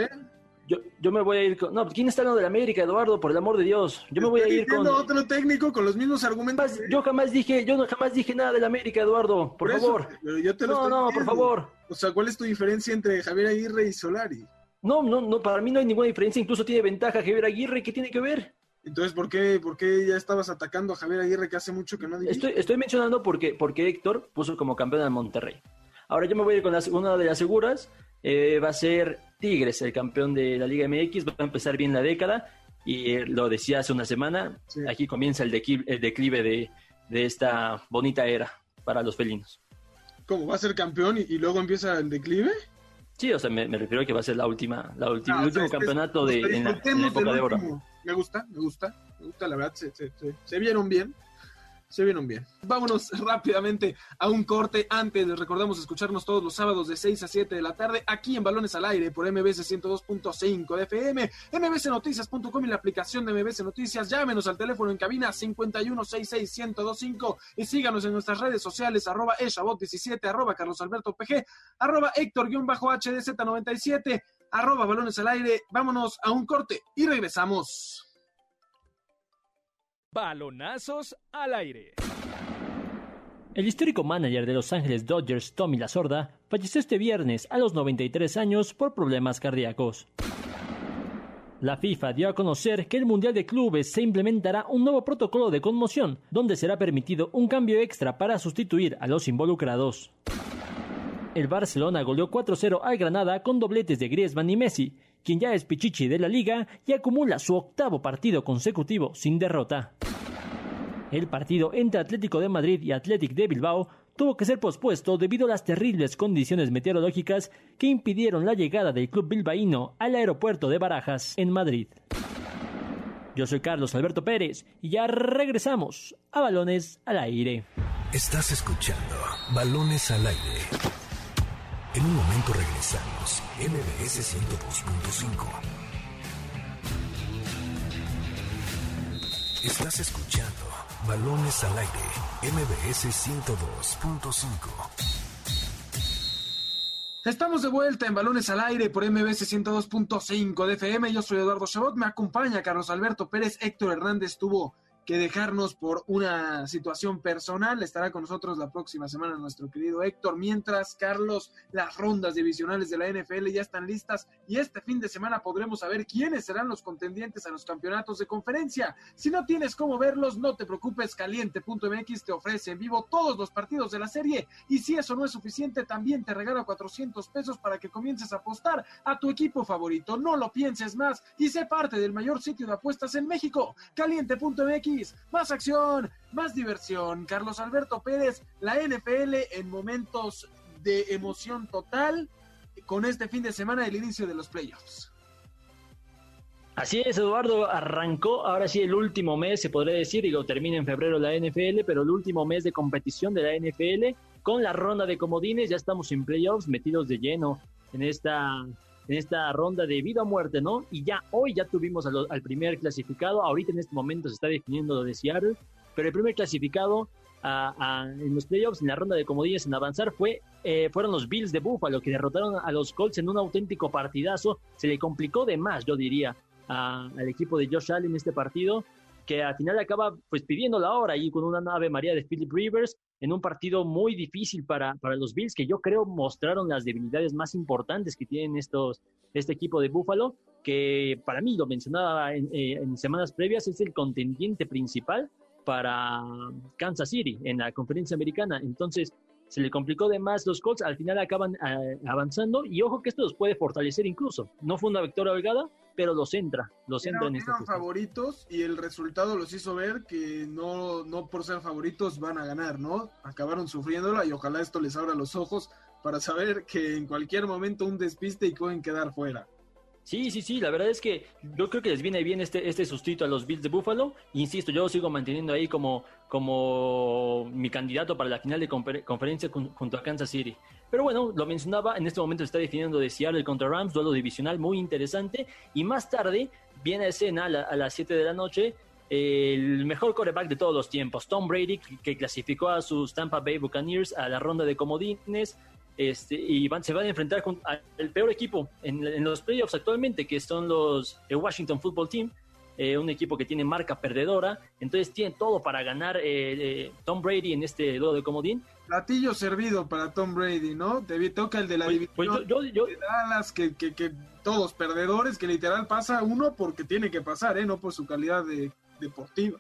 Yo, yo, me voy a ir con. No, ¿quién está hablando de la América, Eduardo? Por el amor de Dios. Yo me voy a ir con. otro técnico con los mismos argumentos. Jamás, yo jamás dije, yo no, jamás dije nada de la América, Eduardo. Por, por favor. Eso, no, no, diciendo. por favor. O sea, ¿cuál es tu diferencia entre Javier Aguirre y Solari? No, no, no, para mí no hay ninguna diferencia. Incluso tiene ventaja Javier Aguirre. ¿Qué tiene que ver? Entonces, ¿por qué, ¿por qué ya estabas atacando a Javier Aguirre que hace mucho que no? Estoy, estoy mencionando porque, porque Héctor puso como campeón a Monterrey. Ahora yo me voy a ir con la, una de las seguras. Eh, va a ser Tigres, el campeón de la Liga MX. Va a empezar bien la década. Y eh, lo decía hace una semana. Sí. Aquí comienza el declive, el declive de, de esta bonita era para los felinos. ¿Cómo? ¿Va a ser campeón y, luego empieza el declive? Sí, o sea, me, refiero a que va a ser la última, la última, ah, el último campeonato de, en la, época de oro. Me gusta, me gusta, me gusta, la verdad, se vieron bien se vieron bien. Vámonos rápidamente a un corte. Antes les recordamos escucharnos todos los sábados de 6 a 7 de la tarde aquí en Balones al Aire por MBS 102.5 de FM, mbsnoticias.com y la aplicación de MBS Noticias. Llámenos al teléfono en cabina 51661025 y síganos en nuestras redes sociales arroba eshabot17, arroba Carlos Alberto PG, arroba Héctor-HDZ97, arroba Balones al Aire. Vámonos a un corte y regresamos. Balonazos al aire. El histórico manager de Los Ángeles Dodgers, Tommy Lasorda, falleció este viernes a los 93 años por problemas cardíacos. La FIFA dio a conocer que el Mundial de Clubes se implementará un nuevo protocolo de conmoción, donde será permitido un cambio extra para sustituir a los involucrados. El Barcelona goleó 4-0 al Granada con dobletes de Griezmann y Messi, quien ya es Pichichi de la liga y acumula su octavo partido consecutivo sin derrota. El partido entre Atlético de Madrid y Athletic de Bilbao tuvo que ser pospuesto debido a las terribles condiciones meteorológicas que impidieron la llegada del club bilbaíno al aeropuerto de Barajas, en Madrid. Yo soy Carlos Alberto Pérez y ya regresamos a Balones al Aire. Estás escuchando Balones al Aire. En un momento regresamos. MBS 102.5. Estás escuchando Balones al aire. MBS 102.5. Estamos de vuelta en Balones al Aire por MBS 102.5 de FM. Yo soy Eduardo Chabot. Me acompaña Carlos Alberto Pérez. Héctor Hernández tuvo que dejarnos por una situación personal. Estará con nosotros la próxima semana nuestro querido Héctor. Mientras, Carlos, las rondas divisionales de la NFL ya están listas y este fin de semana podremos saber quiénes serán los contendientes a los campeonatos de conferencia. Si no tienes cómo verlos, no te preocupes, caliente.mx te ofrece en vivo todos los partidos de la serie y si eso no es suficiente, también te regala 400 pesos para que comiences a apostar a tu equipo favorito. No lo pienses más y sé parte del mayor sitio de apuestas en México, caliente.mx más acción, más diversión. Carlos Alberto Pérez, la NFL en momentos de emoción total con este fin de semana del inicio de los playoffs. Así es, Eduardo, arrancó ahora sí el último mes, se podría decir, digo, termina en febrero la NFL, pero el último mes de competición de la NFL con la ronda de comodines, ya estamos en playoffs, metidos de lleno en esta en esta ronda de vida o muerte, ¿no? Y ya hoy ya tuvimos al, primer clasificado, ahorita en este momento se está definiendo lo de Seattle, pero el primer clasificado en los playoffs, en la ronda de comodines en avanzar, fue, eh, fueron los Bills de Buffalo, que derrotaron a los Colts en un auténtico partidazo. Se le complicó de más, yo diría, al equipo de Josh Allen en este partido, que al final acaba pues pidiendo la hora y con una nave María de Philip Rivers en un partido muy difícil para, para los Bills, que yo creo mostraron las debilidades más importantes que tienen estos, este equipo de Buffalo, que para mí, lo mencionaba en, eh, semanas previas, es el contendiente principal para Kansas City en la conferencia americana. Entonces, se le complicó de más los Colts, al final acaban eh, avanzando y ojo que esto los puede fortalecer incluso. No fue una victoria holgada, pero los entra, los entra en esta favoritos y el resultado los hizo ver que no, no por ser favoritos van a ganar, ¿no? Acabaron sufriéndola y ojalá esto les abra los ojos para saber que en cualquier momento un despiste y pueden quedar fuera. Sí, sí, sí, la verdad es que yo creo que les viene bien este, este sustituto a los Bills de Buffalo. Insisto, yo sigo manteniendo ahí como, como mi candidato para la final de conferencia junto a Kansas City. Pero bueno, lo mencionaba, en este momento se está definiendo de Seattle contra Rams, duelo divisional muy interesante. Y más tarde viene a escena a, las 7 de la noche el mejor coreback de todos los tiempos, Tom Brady, que clasificó a sus Tampa Bay Buccaneers a la ronda de comodines, este, y van, se van a enfrentar con el peor equipo en, los playoffs actualmente, que son los el Washington Football Team, eh, un equipo que tiene marca perdedora, entonces tiene todo para ganar eh, eh, Tom Brady en este duelo de comodín. Platillo servido para Tom Brady, ¿no? Te toca el de la pues, pues división de Dallas, que, que, que, todos perdedores, que literal pasa uno porque tiene que pasar, ¿eh? No por su calidad de, deportiva.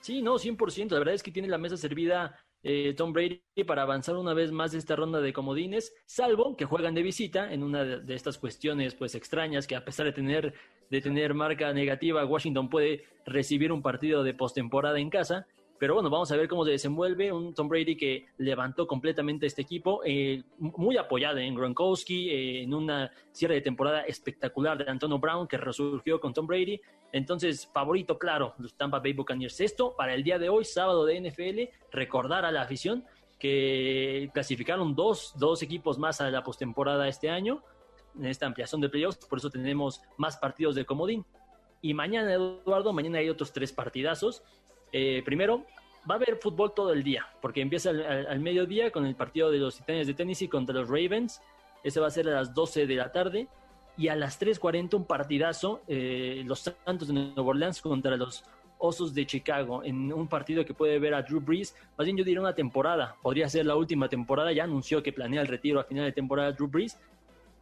Sí, no, 100%. La verdad es que tiene la mesa servida eh, Tom Brady para avanzar una vez más de esta ronda de comodines, salvo que juegan de visita en una de, estas cuestiones pues extrañas que a pesar de tener, de tener marca negativa, Washington puede recibir un partido de postemporada en casa. Pero bueno, vamos a ver cómo se desenvuelve un Tom Brady que levantó completamente este equipo, eh, muy apoyado en Gronkowski, eh, en una cierre de temporada espectacular de Antonio Brown que resurgió con Tom Brady. Entonces, favorito, claro, los Tampa Bay Buccaneers. Esto para el día de hoy, sábado de NFL, recordar a la afición que clasificaron dos, dos equipos más a la postemporada este año, en esta ampliación de playoffs, por eso tenemos más partidos de comodín. Y mañana, Eduardo, mañana hay otros tres partidazos. Eh, primero, va a haber fútbol todo el día, porque empieza al, mediodía con el partido de los Titanes de Tennessee contra los Ravens. Ese va a ser a las 12 de la tarde. Y a las 3.40 un partidazo, eh, los Santos de Nueva Orleans contra los Osos de Chicago, en un partido que puede ver a Drew Brees, más bien yo diría una temporada, podría ser la última temporada, ya anunció que planea el retiro a final de temporada Drew Brees,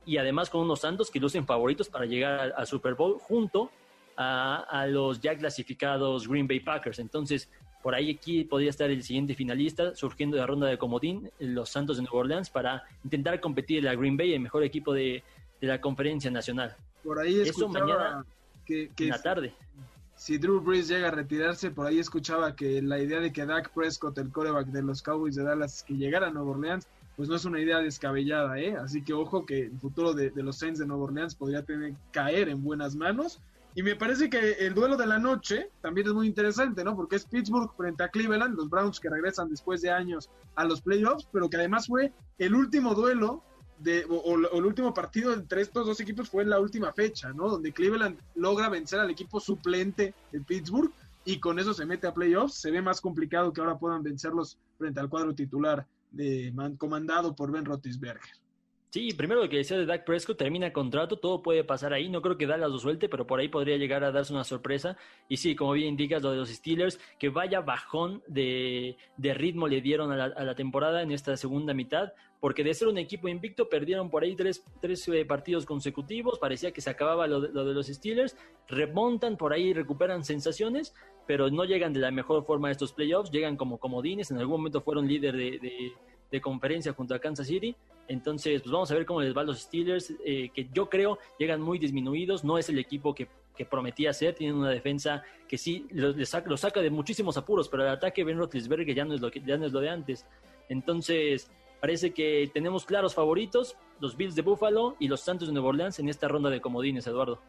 y además con unos Santos que lucen favoritos para llegar al, Super Bowl junto a, los ya clasificados Green Bay Packers. Entonces, por ahí aquí podría estar el siguiente finalista, surgiendo de la ronda de comodín, los Santos de Nueva Orleans, para intentar competir en la Green Bay, el mejor equipo de, la conferencia nacional. Por ahí Eso mañana que, en la tarde si Drew Brees llega a retirarse, por ahí escuchaba que la idea de que Dak Prescott, el coreback de los Cowboys de Dallas, que llegara a Nueva Orleans, pues no es una idea descabellada, ¿eh? Así que ojo que el futuro de, los Saints de Nueva Orleans podría tener, caer en buenas manos. Y me parece que el duelo de la noche también es muy interesante, ¿no? Porque es Pittsburgh frente a Cleveland, los Browns que regresan después de años a los playoffs, pero que además fue el último duelo de, o, el último partido entre estos dos equipos fue en la última fecha, ¿no? Donde Cleveland logra vencer al equipo suplente de Pittsburgh y con eso se mete a playoffs. Se ve más complicado que ahora puedan vencerlos frente al cuadro titular de, comandado por Ben Roethlisberger. Sí, primero lo que decía de Dak Prescott, termina contrato, todo puede pasar ahí. No creo que Dallas lo suelte, pero por ahí podría llegar a darse una sorpresa. Y sí, como bien indicas, lo de los Steelers, que vaya bajón de, ritmo le dieron a la, temporada en esta segunda mitad, porque de ser un equipo invicto, perdieron por ahí tres, tres eh, partidos consecutivos. Parecía que se acababa lo de, los Steelers. Remontan por ahí, recuperan sensaciones, pero no llegan de la mejor forma a estos playoffs. Llegan como comodines. En algún momento fueron líder de de conferencia junto a Kansas City. Entonces, pues vamos a ver cómo les va los Steelers, eh, que yo creo llegan muy disminuidos. No es el equipo que, prometía ser. Tienen una defensa que sí los, saca, saca, de muchísimos apuros, pero el ataque Ben Roethlisberger ya no es lo que ya no es lo de antes. Entonces, parece que tenemos claros favoritos, los Bills de Buffalo y los Santos de Nueva Orleans en esta ronda de comodines, Eduardo.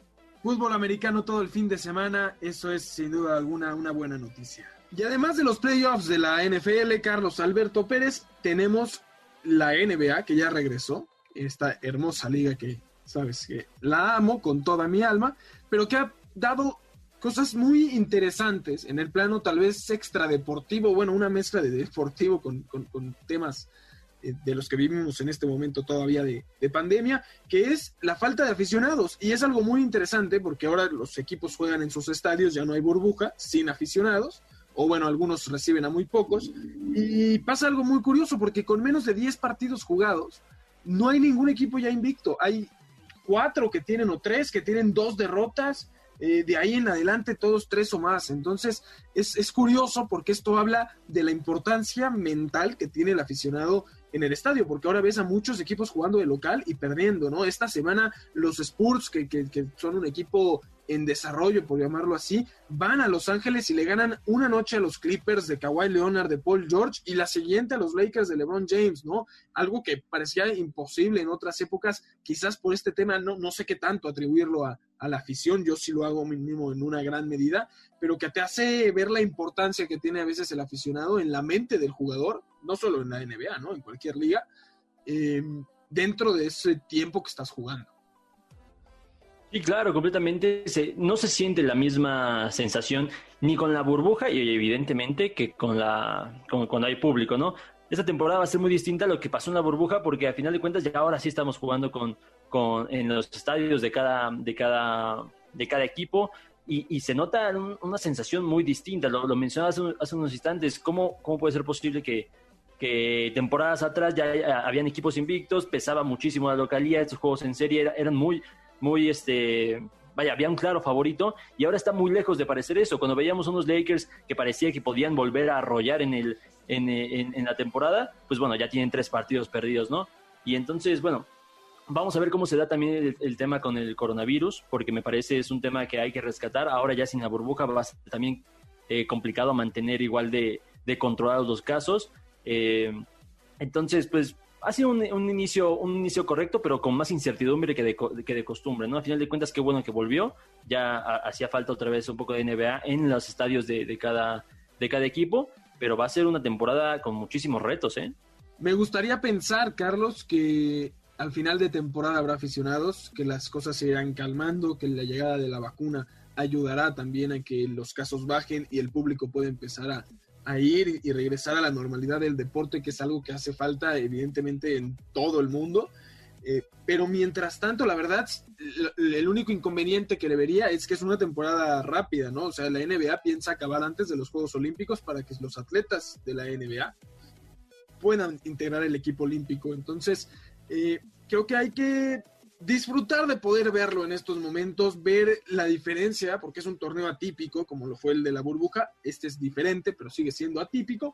Fútbol americano todo el fin de semana, eso es sin duda alguna una buena noticia. Y además de los playoffs de la NFL, Carlos Alberto Pérez, tenemos la NBA que ya regresó, esta hermosa liga que sabes que la amo con toda mi alma, pero que ha dado cosas muy interesantes en el plano tal vez extradeportivo, bueno, una mezcla de deportivo con, temas eh, de los que vivimos en este momento todavía de, pandemia, que es la falta de aficionados. Y es algo muy interesante porque ahora los equipos juegan en sus estadios, ya no hay burbuja, sin aficionados o bueno, algunos reciben a muy pocos. Y pasa algo muy curioso porque con menos de 10 partidos jugados, no hay ningún equipo ya invicto. Hay cuatro que tienen o tres que tienen dos derrotas. Eh, de ahí en adelante todos tres o más. Entonces es, es curioso porque esto habla de la importancia mental que tiene el aficionado en el estadio, porque ahora ves a muchos equipos jugando de local y perdiendo, ¿no? Esta semana los Spurs, que, que, que son un equipo en desarrollo, por llamarlo así, van a Los Ángeles y le ganan una noche a los Clippers de Kawhi Leonard, de Paul George, y la siguiente a los Lakers de LeBron James, ¿no? Algo que parecía imposible en otras épocas, quizás por este tema no, no sé qué tanto atribuirlo a, la afición, yo sí lo hago mínimo en una gran medida, pero que te hace ver la importancia que tiene a veces el aficionado en la mente del jugador, no solo en la NBA, ¿no? En cualquier liga, eh, dentro de ese tiempo que estás jugando. Sí, claro, completamente. no se siente la misma sensación ni con la burbuja y evidentemente que con la cuando hay público, ¿no? Esta temporada va a ser muy distinta a lo que pasó en la burbuja porque a final de cuentas ya ahora sí estamos jugando con, con en los estadios de cada de cada de cada equipo y, se nota una sensación muy distinta. Lo, lo mencionabas hace, unos instantes. ¿Cómo, ¿Cómo puede ser posible que, que temporadas atrás ya habían equipos invictos, pesaba muchísimo la localidad, estos juegos en serie eran muy, muy, este, vaya, había un claro favorito y ahora está muy lejos de parecer eso. Cuando veíamos unos Lakers que parecía que podían volver a arrollar en, el, en, la temporada, pues bueno, ya tienen tres partidos perdidos, ¿no? Y entonces, bueno, vamos a ver cómo se da también el, tema con el coronavirus, porque me parece es un tema que hay que rescatar. Ahora ya sin la burbuja va a ser también eh, complicado mantener igual de, de controlados los casos. Eh, entonces, pues ha sido un, inicio, un inicio correcto, pero con más incertidumbre que de, que de costumbre, ¿no? Final de cuentas, qué bueno que volvió. Ya hacía falta otra vez un poco de NBA en los estadios de, cada, de cada equipo, pero va a ser una temporada con muchísimos retos, ¿eh? Me gustaría pensar, Carlos, que al final de temporada habrá aficionados, que las cosas se irán calmando, que la llegada de la vacuna ayudará también a que los casos bajen y el público pueda empezar a, a ir y regresar a la normalidad del deporte, que es algo que hace falta evidentemente en todo el mundo. Eh, pero mientras tanto, la verdad, el único inconveniente que le vería es que es una temporada rápida, ¿no? O sea, la NBA piensa acabar antes de los Juegos Olímpicos para que los atletas de la NBA puedan integrar el equipo olímpico. Entonces, eh, creo que hay que disfrutar de poder verlo en estos momentos, ver la diferencia, porque es un torneo atípico, como lo fue el de la burbuja, este es diferente, pero sigue siendo atípico,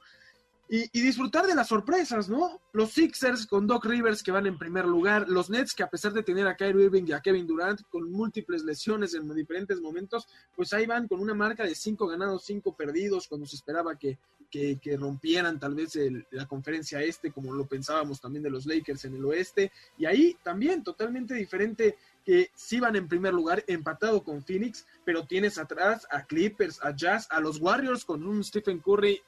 y, disfrutar de las sorpresas, ¿no? Los Sixers con Doc Rivers que van en primer lugar, los Nets que a pesar de tener a Kyrie Irving y a Kevin Durant con múltiples lesiones en diferentes momentos, pues ahí van con una marca de cinco ganados, cinco perdidos, cuando se esperaba que, que, rompieran tal vez la conferencia este, como lo pensábamos también de los Lakers en el oeste, y ahí también totalmente diferente que sí van en primer lugar empatado con Phoenix, pero tienes atrás a Clippers, a Jazz, a los Warriors con un Stephen Curry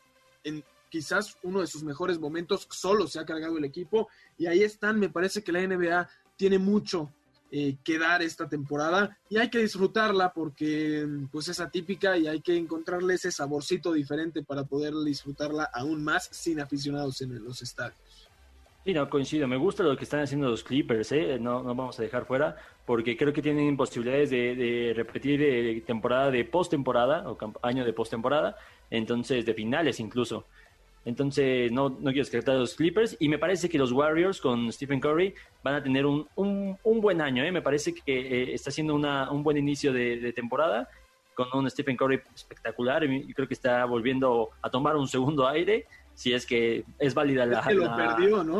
en quizás uno de sus mejores momentos, solo se ha cargado el equipo y ahí están, me parece que la NBA tiene mucho eh, que dar esta temporada y hay que disfrutarla porque pues es atípica y hay que encontrarle ese saborcito diferente para poder disfrutarla aún más sin aficionados en los estadios. Sí, no, coincido. Me gusta lo que están haciendo los Clippers, ¿eh? no, no vamos a dejar fuera, porque creo que tienen posibilidades de, repetir eh, temporada de postemporada o año de postemporada, entonces de finales incluso. Entonces, no, no quiero descartar a los Clippers. Y me parece que los Warriors con Stephen Curry van a tener un, un, buen año. ¿eh? Me parece que eh, está haciendo una, un buen inicio de, temporada con un Stephen Curry espectacular. Y creo que está volviendo a tomar un segundo aire. Si es que es válida la,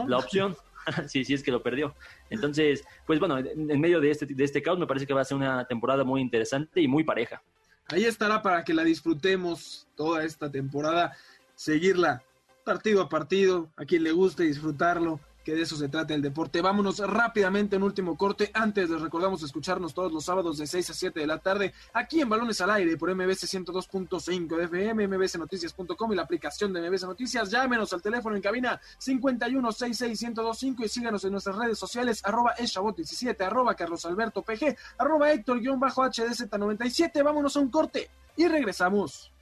la, opción. sí, sí, es que lo perdió. Entonces, pues bueno, en medio de este, de este caos, me parece que va a ser una temporada muy interesante y muy pareja. Ahí estará para que la disfrutemos toda esta temporada, seguirla partido a partido, a quien le guste disfrutarlo, que de eso se trata el deporte. Vámonos rápidamente en último corte. Antes les recordamos escucharnos todos los sábados de 6 a 7 de la tarde aquí en Balones al Aire por MBC 102.5 de FM, mbcnoticias.com y la aplicación de MBC Noticias. Llámenos al teléfono en cabina 5166125 y síganos en nuestras redes sociales arroba eshabot17, arroba Carlos Alberto PG, arroba Héctor-HDZ97. Vámonos a un corte y regresamos.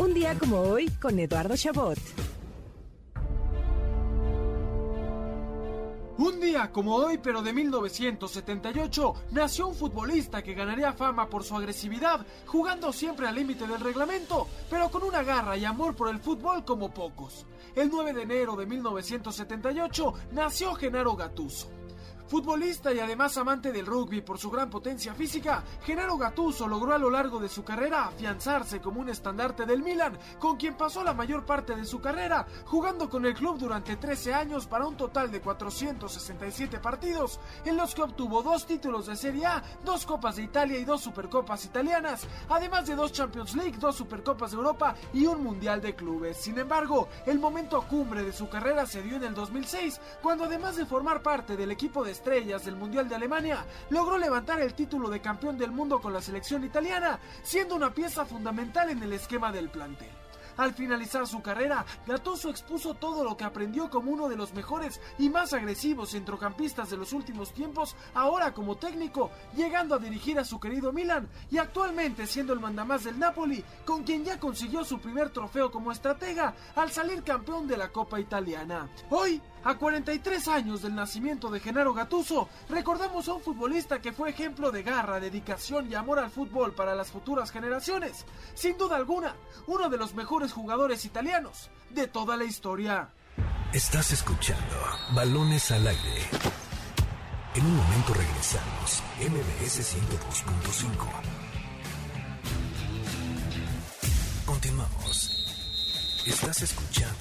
Un día como hoy con Eduardo Chabot. Un día como hoy, pero de 1978, nació un futbolista que ganaría fama por su agresividad, jugando siempre al límite del reglamento, pero con una garra y amor por el fútbol como pocos. El 9 de enero de 1978 nació Genaro Gatuso. Futbolista y además amante del rugby por su gran potencia física, Genaro Gattuso logró a lo largo de su carrera afianzarse como un estandarte del Milan, con quien pasó la mayor parte de su carrera, jugando con el club durante 13 años para un total de 467 partidos, en los que obtuvo dos títulos de Serie A, dos Copas de Italia y dos Supercopas italianas, además de dos Champions League, dos Supercopas de Europa y un Mundial de Clubes. Sin embargo, el momento cumbre de su carrera se dio en el 2006, cuando además de formar parte del equipo de estrellas del Mundial de Alemania, logró levantar el título de campeón del mundo con la selección italiana, siendo una pieza fundamental en el esquema del plantel. Al finalizar su carrera, Gattuso expuso todo lo que aprendió como uno de los mejores y más agresivos centrocampistas de los últimos tiempos, ahora como técnico, llegando a dirigir a su querido Milan y actualmente siendo el mandamás del Napoli, con quien ya consiguió su primer trofeo como estratega al salir campeón de la Copa Italiana. Hoy, a 43 años del nacimiento de Genaro Gattuso, recordamos a un futbolista que fue ejemplo de garra, dedicación y amor al fútbol para las futuras generaciones. Sin duda alguna, uno de los mejores jugadores italianos de toda la historia. Estás escuchando Balones al aire. En un momento regresamos, MBS 102.5. Continuamos. Estás escuchando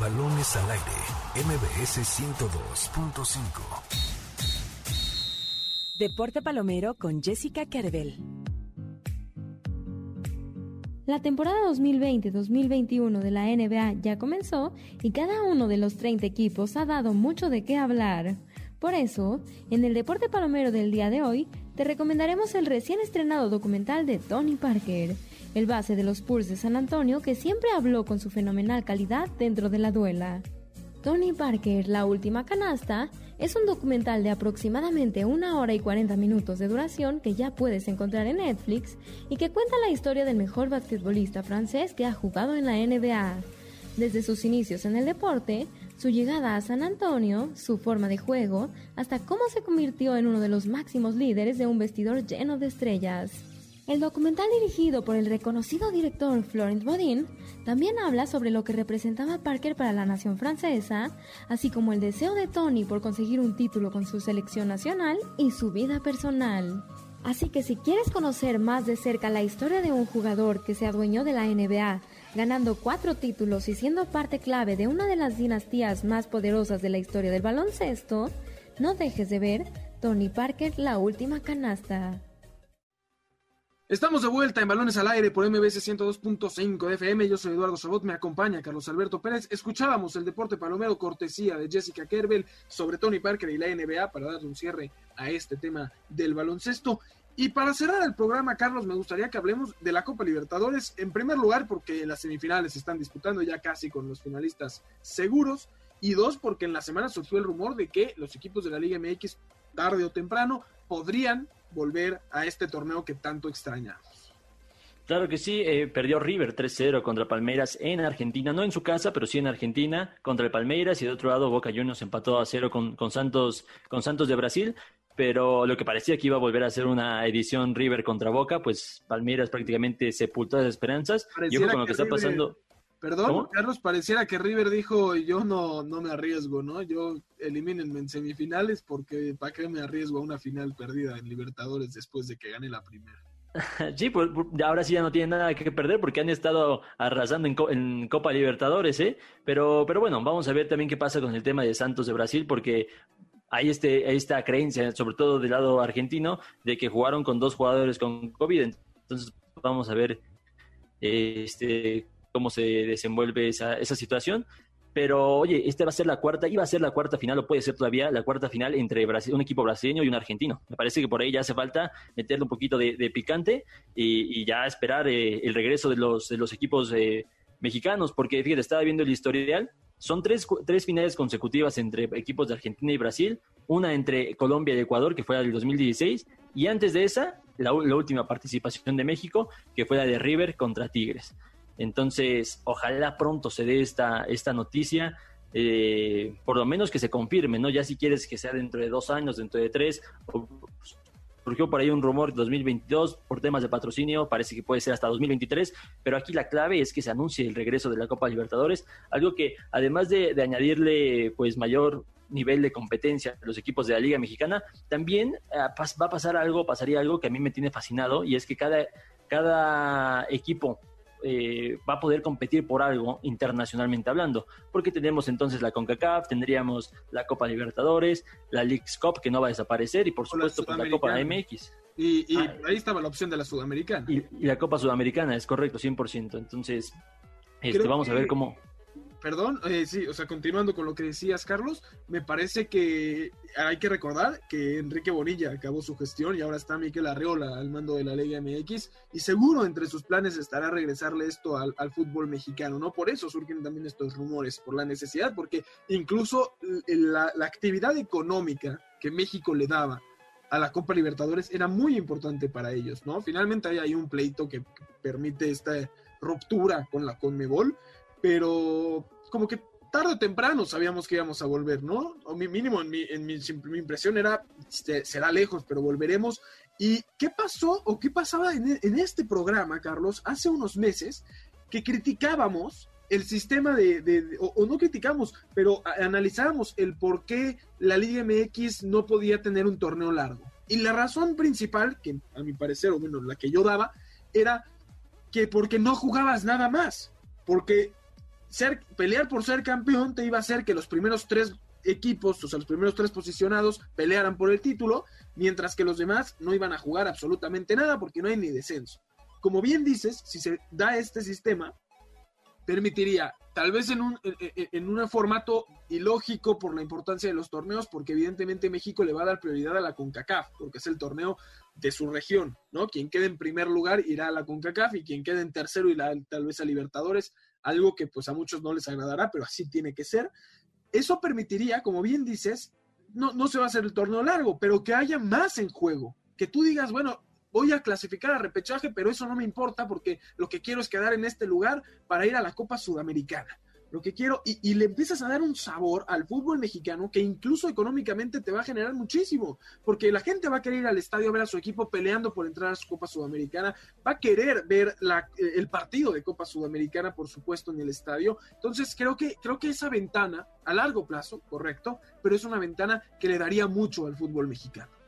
Balones al aire, MBS 102.5. Deporte Palomero con Jessica Carvel. La temporada 2020-2021 de la NBA ya comenzó y cada uno de los 30 equipos ha dado mucho de qué hablar. Por eso, en el Deporte Palomero del día de hoy, te recomendaremos el recién estrenado documental de Tony Parker, el base de los Spurs de San Antonio que siempre habló con su fenomenal calidad dentro de la duela. Tony Parker, La Última Canasta, es un documental de aproximadamente una hora y 40 minutos de duración que ya puedes encontrar en Netflix y que cuenta la historia del mejor basquetbolista francés que ha jugado en la NBA. Desde sus inicios en el deporte, su llegada a San Antonio, su forma de juego, hasta cómo se convirtió en uno de los máximos líderes de un vestidor lleno de estrellas. El documental dirigido por el reconocido director Florent Bodin también habla sobre lo que representaba Parker para la nación francesa, así como el deseo de Tony por conseguir un título con su selección nacional y su vida personal. Así que si quieres conocer más de cerca la historia de un jugador que se adueñó de la NBA, ganando cuatro títulos y siendo parte clave de una de las dinastías más poderosas de la historia del baloncesto, no dejes de ver Tony Parker, la última canasta. Estamos de vuelta en Balones al Aire por MBS 102.5 de FM. Yo soy Eduardo Sabot, me acompaña Carlos Alberto Pérez. Escuchábamos el deporte palomero cortesía de Jessica Kerbel sobre Tony Parker y la NBA para darle un cierre a este tema del baloncesto. Y para cerrar el programa, Carlos, me gustaría que hablemos de la Copa Libertadores. En primer lugar, porque las semifinales se están disputando ya casi con los finalistas seguros. Y dos, porque en la semana surgió el rumor de que los equipos de la Liga MX, tarde o temprano, podrían volver a este torneo que tanto extrañamos. Claro que sí, eh, perdió River 3-0 contra Palmeiras en Argentina, no en su casa, pero sí en Argentina, contra el Palmeiras, y de otro lado Boca Juniors empató a cero con, con, Santos, con Santos de Brasil, pero lo que parecía que iba a volver a ser una edición River contra Boca, pues Palmeiras prácticamente sepultó las esperanzas. Yo con lo que, está pasando... Perdón, Carlos, pareciera que River dijo, yo no, no me arriesgo, ¿no? Yo elimínenme en semifinales porque ¿para qué me arriesgo a una final perdida en Libertadores después de que gane la primera? Sí, pues ahora sí ya no tienen nada que perder porque han estado arrasando en, Copa Libertadores, ¿eh? Pero, pero bueno, vamos a ver también qué pasa con el tema de Santos de Brasil porque hay, este, hay esta creencia, sobre todo del lado argentino, de que jugaron con dos jugadores con COVID. Entonces vamos a ver este cómo se desenvuelve esa, esa situación. Pero oye, esta va a ser la cuarta, iba a ser la cuarta final, o puede ser todavía la cuarta final entre un equipo brasileño y un argentino. Me parece que por ahí ya hace falta meterle un poquito de, picante y, ya esperar eh, el regreso de los, de los equipos eh, mexicanos, porque fíjate, estaba viendo el historial, son tres, tres finales consecutivas entre equipos de Argentina y Brasil, una entre Colombia y Ecuador, que fue la del 2016, y antes de esa, la última participación de México, que fue la de River contra Tigres. Entonces, ojalá pronto se dé esta, esta noticia, eh, por lo menos que se confirme, ¿no? Ya si quieres que sea dentro de dos años, dentro de tres, surgió por ahí un rumor de 2022 por temas de patrocinio, parece que puede ser hasta 2023, pero aquí la clave es que se anuncie el regreso de la Copa Libertadores, algo que además de, añadirle pues mayor nivel de competencia a los equipos de la Liga Mexicana, también eh, va a pasar algo, pasaría algo que a mí me tiene fascinado y es que cada, cada equipo eh, va a poder competir por algo internacionalmente hablando, porque tenemos entonces la CONCACAF, tendríamos la Copa Libertadores, la League's Cup que no va a desaparecer y por supuesto pues, la, Copa MX. Y, ah, ahí estaba la opción de la Sudamericana. Y, la Copa Sudamericana, es correcto, 100%. Entonces, este, vamos a ver cómo perdón, eh, sí, o sea, continuando con lo que decías, Carlos, me parece que hay que recordar que Enrique Bonilla acabó su gestión y ahora está Miquel Arreola al mando de la Liga MX y seguro entre sus planes estará regresarle esto al, fútbol mexicano, ¿no? Por eso surgen también estos rumores, por la necesidad, porque incluso la, la actividad económica que México le daba a la Copa Libertadores era muy importante para ellos, ¿no? Finalmente hay, hay un pleito que imite esta ruptura con la Conmebol, pero como que tarde o temprano sabíamos que íbamos a volver, ¿no? O mi mínimo en mi, en mi, impresión era, este, será lejos, pero volveremos. ¿Y qué pasó o qué pasaba en, en, este programa, Carlos, hace unos meses que criticábamos el sistema de, de, o, no criticamos, pero analizábamos el por qué la Liga MX no podía tener un torneo largo? Y la razón principal, que a mi parecer, o menos la que yo daba, era que porque no jugabas nada más. Porque ser, pelear por ser campeón te iba a hacer que los primeros tres equipos, o sea, los primeros tres posicionados pelearan por el título, mientras que los demás no iban a jugar absolutamente nada porque no hay ni descenso. como bien dices, si se da este sistema, permitiría, tal vez en un, en, un formato ilógico por la importancia de los torneos, porque evidentemente México le va a dar prioridad a la CONCACAF, porque es el torneo de su región, ¿no? Quien quede en primer lugar irá a la CONCACAF y quien quede en tercero irá tal vez a Libertadores, algo que pues a muchos no les agradará, pero así tiene que ser. Eso permitiría, como bien dices, no, no se va a hacer el torneo largo, pero que haya más en juego, que tú digas, bueno, voy a clasificar a repechaje, pero eso no me importa porque lo que quiero es quedar en este lugar para ir a la Copa Sudamericana. Lo que quiero, y, le empiezas a dar un sabor al fútbol mexicano que incluso económicamente te va a generar muchísimo, porque la gente va a querer ir al estadio a ver a su equipo peleando por entrar a su Copa Sudamericana, va a querer ver la, el partido de Copa Sudamericana, por supuesto, en el estadio. Entonces, creo que, creo que esa ventana, a largo plazo, correcto, pero es una ventana que le daría mucho al fútbol mexicano.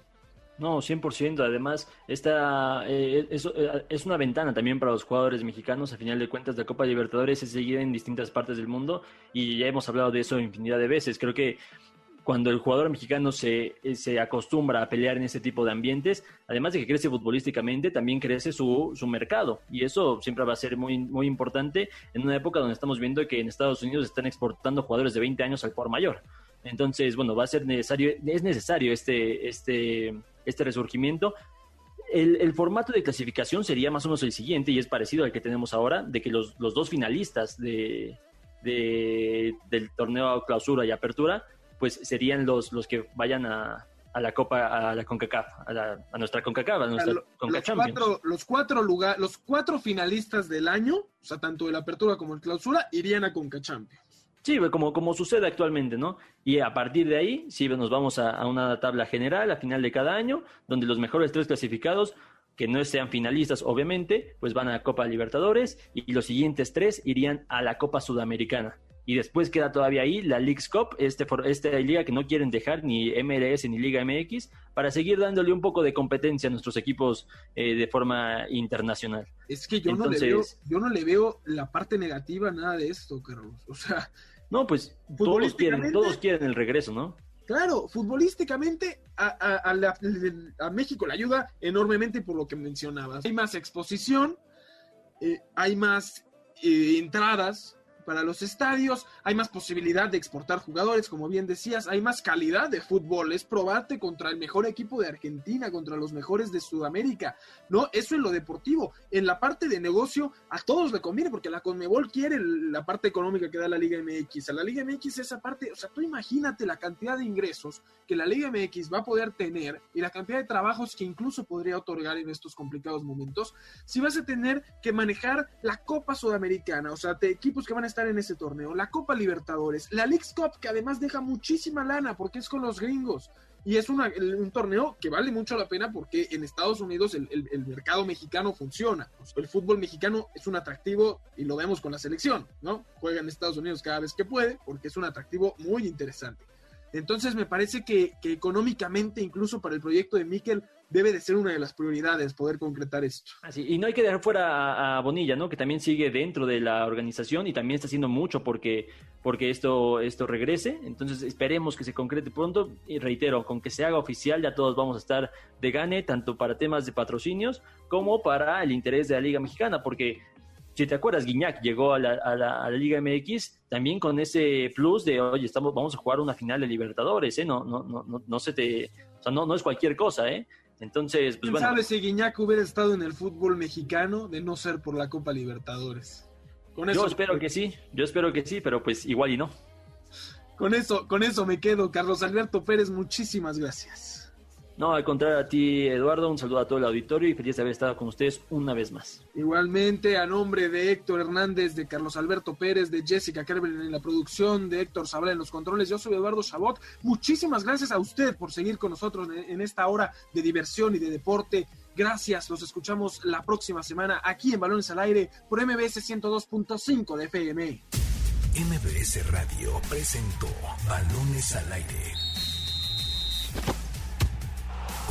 No, 100%. Además, esta eh, eh, es, una ventana también para los jugadores mexicanos. A final de cuentas, la Copa Libertadores es seguida en distintas partes del mundo y ya hemos hablado de eso infinidad de veces. Creo que cuando el jugador mexicano se, eh, se acostumbra a pelear en este tipo de ambientes, además de que crece futbolísticamente, también crece su, su mercado. Y eso siempre va a ser muy, muy importante en una época donde estamos viendo que en Estados Unidos están exportando jugadores de 20 años al por mayor. Entonces, bueno, va a ser necesario, es necesario este, este, este resurgimiento. El, formato de clasificación sería más o menos el siguiente y es parecido al que tenemos ahora, de que los, dos finalistas de, del torneo clausura y apertura, pues serían los, los que vayan a, la Copa, a la CONCACAF, a, nuestra CONCACAF, a nuestra los, cuatro, los, cuatro los cuatro finalistas del año, o sea, tanto de la apertura como el clausura, irían a CONCACHAMPIONS. Sí, como, como sucede actualmente, ¿no? Y a partir de ahí, sí, nos vamos a, una tabla general a final de cada año, donde los mejores tres clasificados, que no sean finalistas, obviamente, pues van a la Copa Libertadores y los siguientes tres irían a la Copa Sudamericana. Y después queda todavía ahí la League's Cup, este, esta liga que no quieren dejar ni MLS ni Liga MX, para seguir dándole un poco de competencia a nuestros equipos eh, de forma internacional. Es que yo, no le veo, yo no le veo la parte negativa a nada de esto, Carlos. O sea, no, pues todos quieren, todos quieren el regreso, ¿no? Claro, futbolísticamente a, México le ayuda enormemente por lo que mencionabas. Hay más exposición, eh, hay más eh, entradas, para los estadios, hay más posibilidad de exportar jugadores, como bien decías, hay más calidad de fútbol, es probarte contra el mejor equipo de Argentina, contra los mejores de Sudamérica, ¿no? Eso en lo deportivo. En la parte de negocio, a todos le conviene, porque la Conmebol quiere la parte económica que da la Liga MX. A la Liga MX esa parte, o sea, tú imagínate la cantidad de ingresos que la Liga MX va a poder tener y la cantidad de trabajos que incluso podría otorgar en estos complicados momentos, si vas a tener que manejar la Copa Sudamericana, o sea, de equipos que van a estar en ese torneo, la Copa Libertadores, la League's Cup, que además deja muchísima lana porque es con los gringos. Y es un torneo que vale mucho la pena porque en Estados Unidos el, mercado mexicano funciona. El fútbol mexicano es un atractivo y lo vemos con la selección, ¿no? Juega en Estados Unidos cada vez que puede porque es un atractivo muy interesante. Entonces me parece que, económicamente, incluso para el proyecto de Miquel, debe de ser una de las prioridades poder concretar esto. Así, y no hay que dejar fuera a, Bonilla, ¿no? Que también sigue dentro de la organización y también está haciendo mucho porque, porque esto, esto regrese. Entonces esperemos que se concrete pronto. Y reitero, con que se haga oficial ya todos vamos a estar de gane, tanto para temas de patrocinios como para el interés de la Liga Mexicana, porque si te acuerdas, Guiñac llegó a la, a, la, Liga MX también con ese plus de, oye, estamos, vamos a jugar una final de Libertadores, ¿eh? No, no, no, no, no se te, o sea, no, no es cualquier cosa, ¿eh? Entonces, pues bueno. sabe si Guiñac hubiera estado en el fútbol mexicano de no ser por la Copa Libertadores? yo espero que sí, yo espero que sí, pero pues igual y no. Con eso, con eso me quedo. Carlos Alberto Pérez, muchísimas gracias. No, al contrario a ti, Eduardo, un saludo a todo el auditorio y feliz de haber estado con ustedes una vez más. Igualmente, a nombre de Héctor Hernández, de Carlos Alberto Pérez, de Jessica Kerber en la producción, de Héctor Sabra en los controles, yo soy Eduardo Chabot. Muchísimas gracias a usted por seguir con nosotros en esta hora de diversión y de deporte. Gracias, los escuchamos la próxima semana aquí en Balones al Aire por MBS 102.5 de FM. MBS Radio presentó Balones al Aire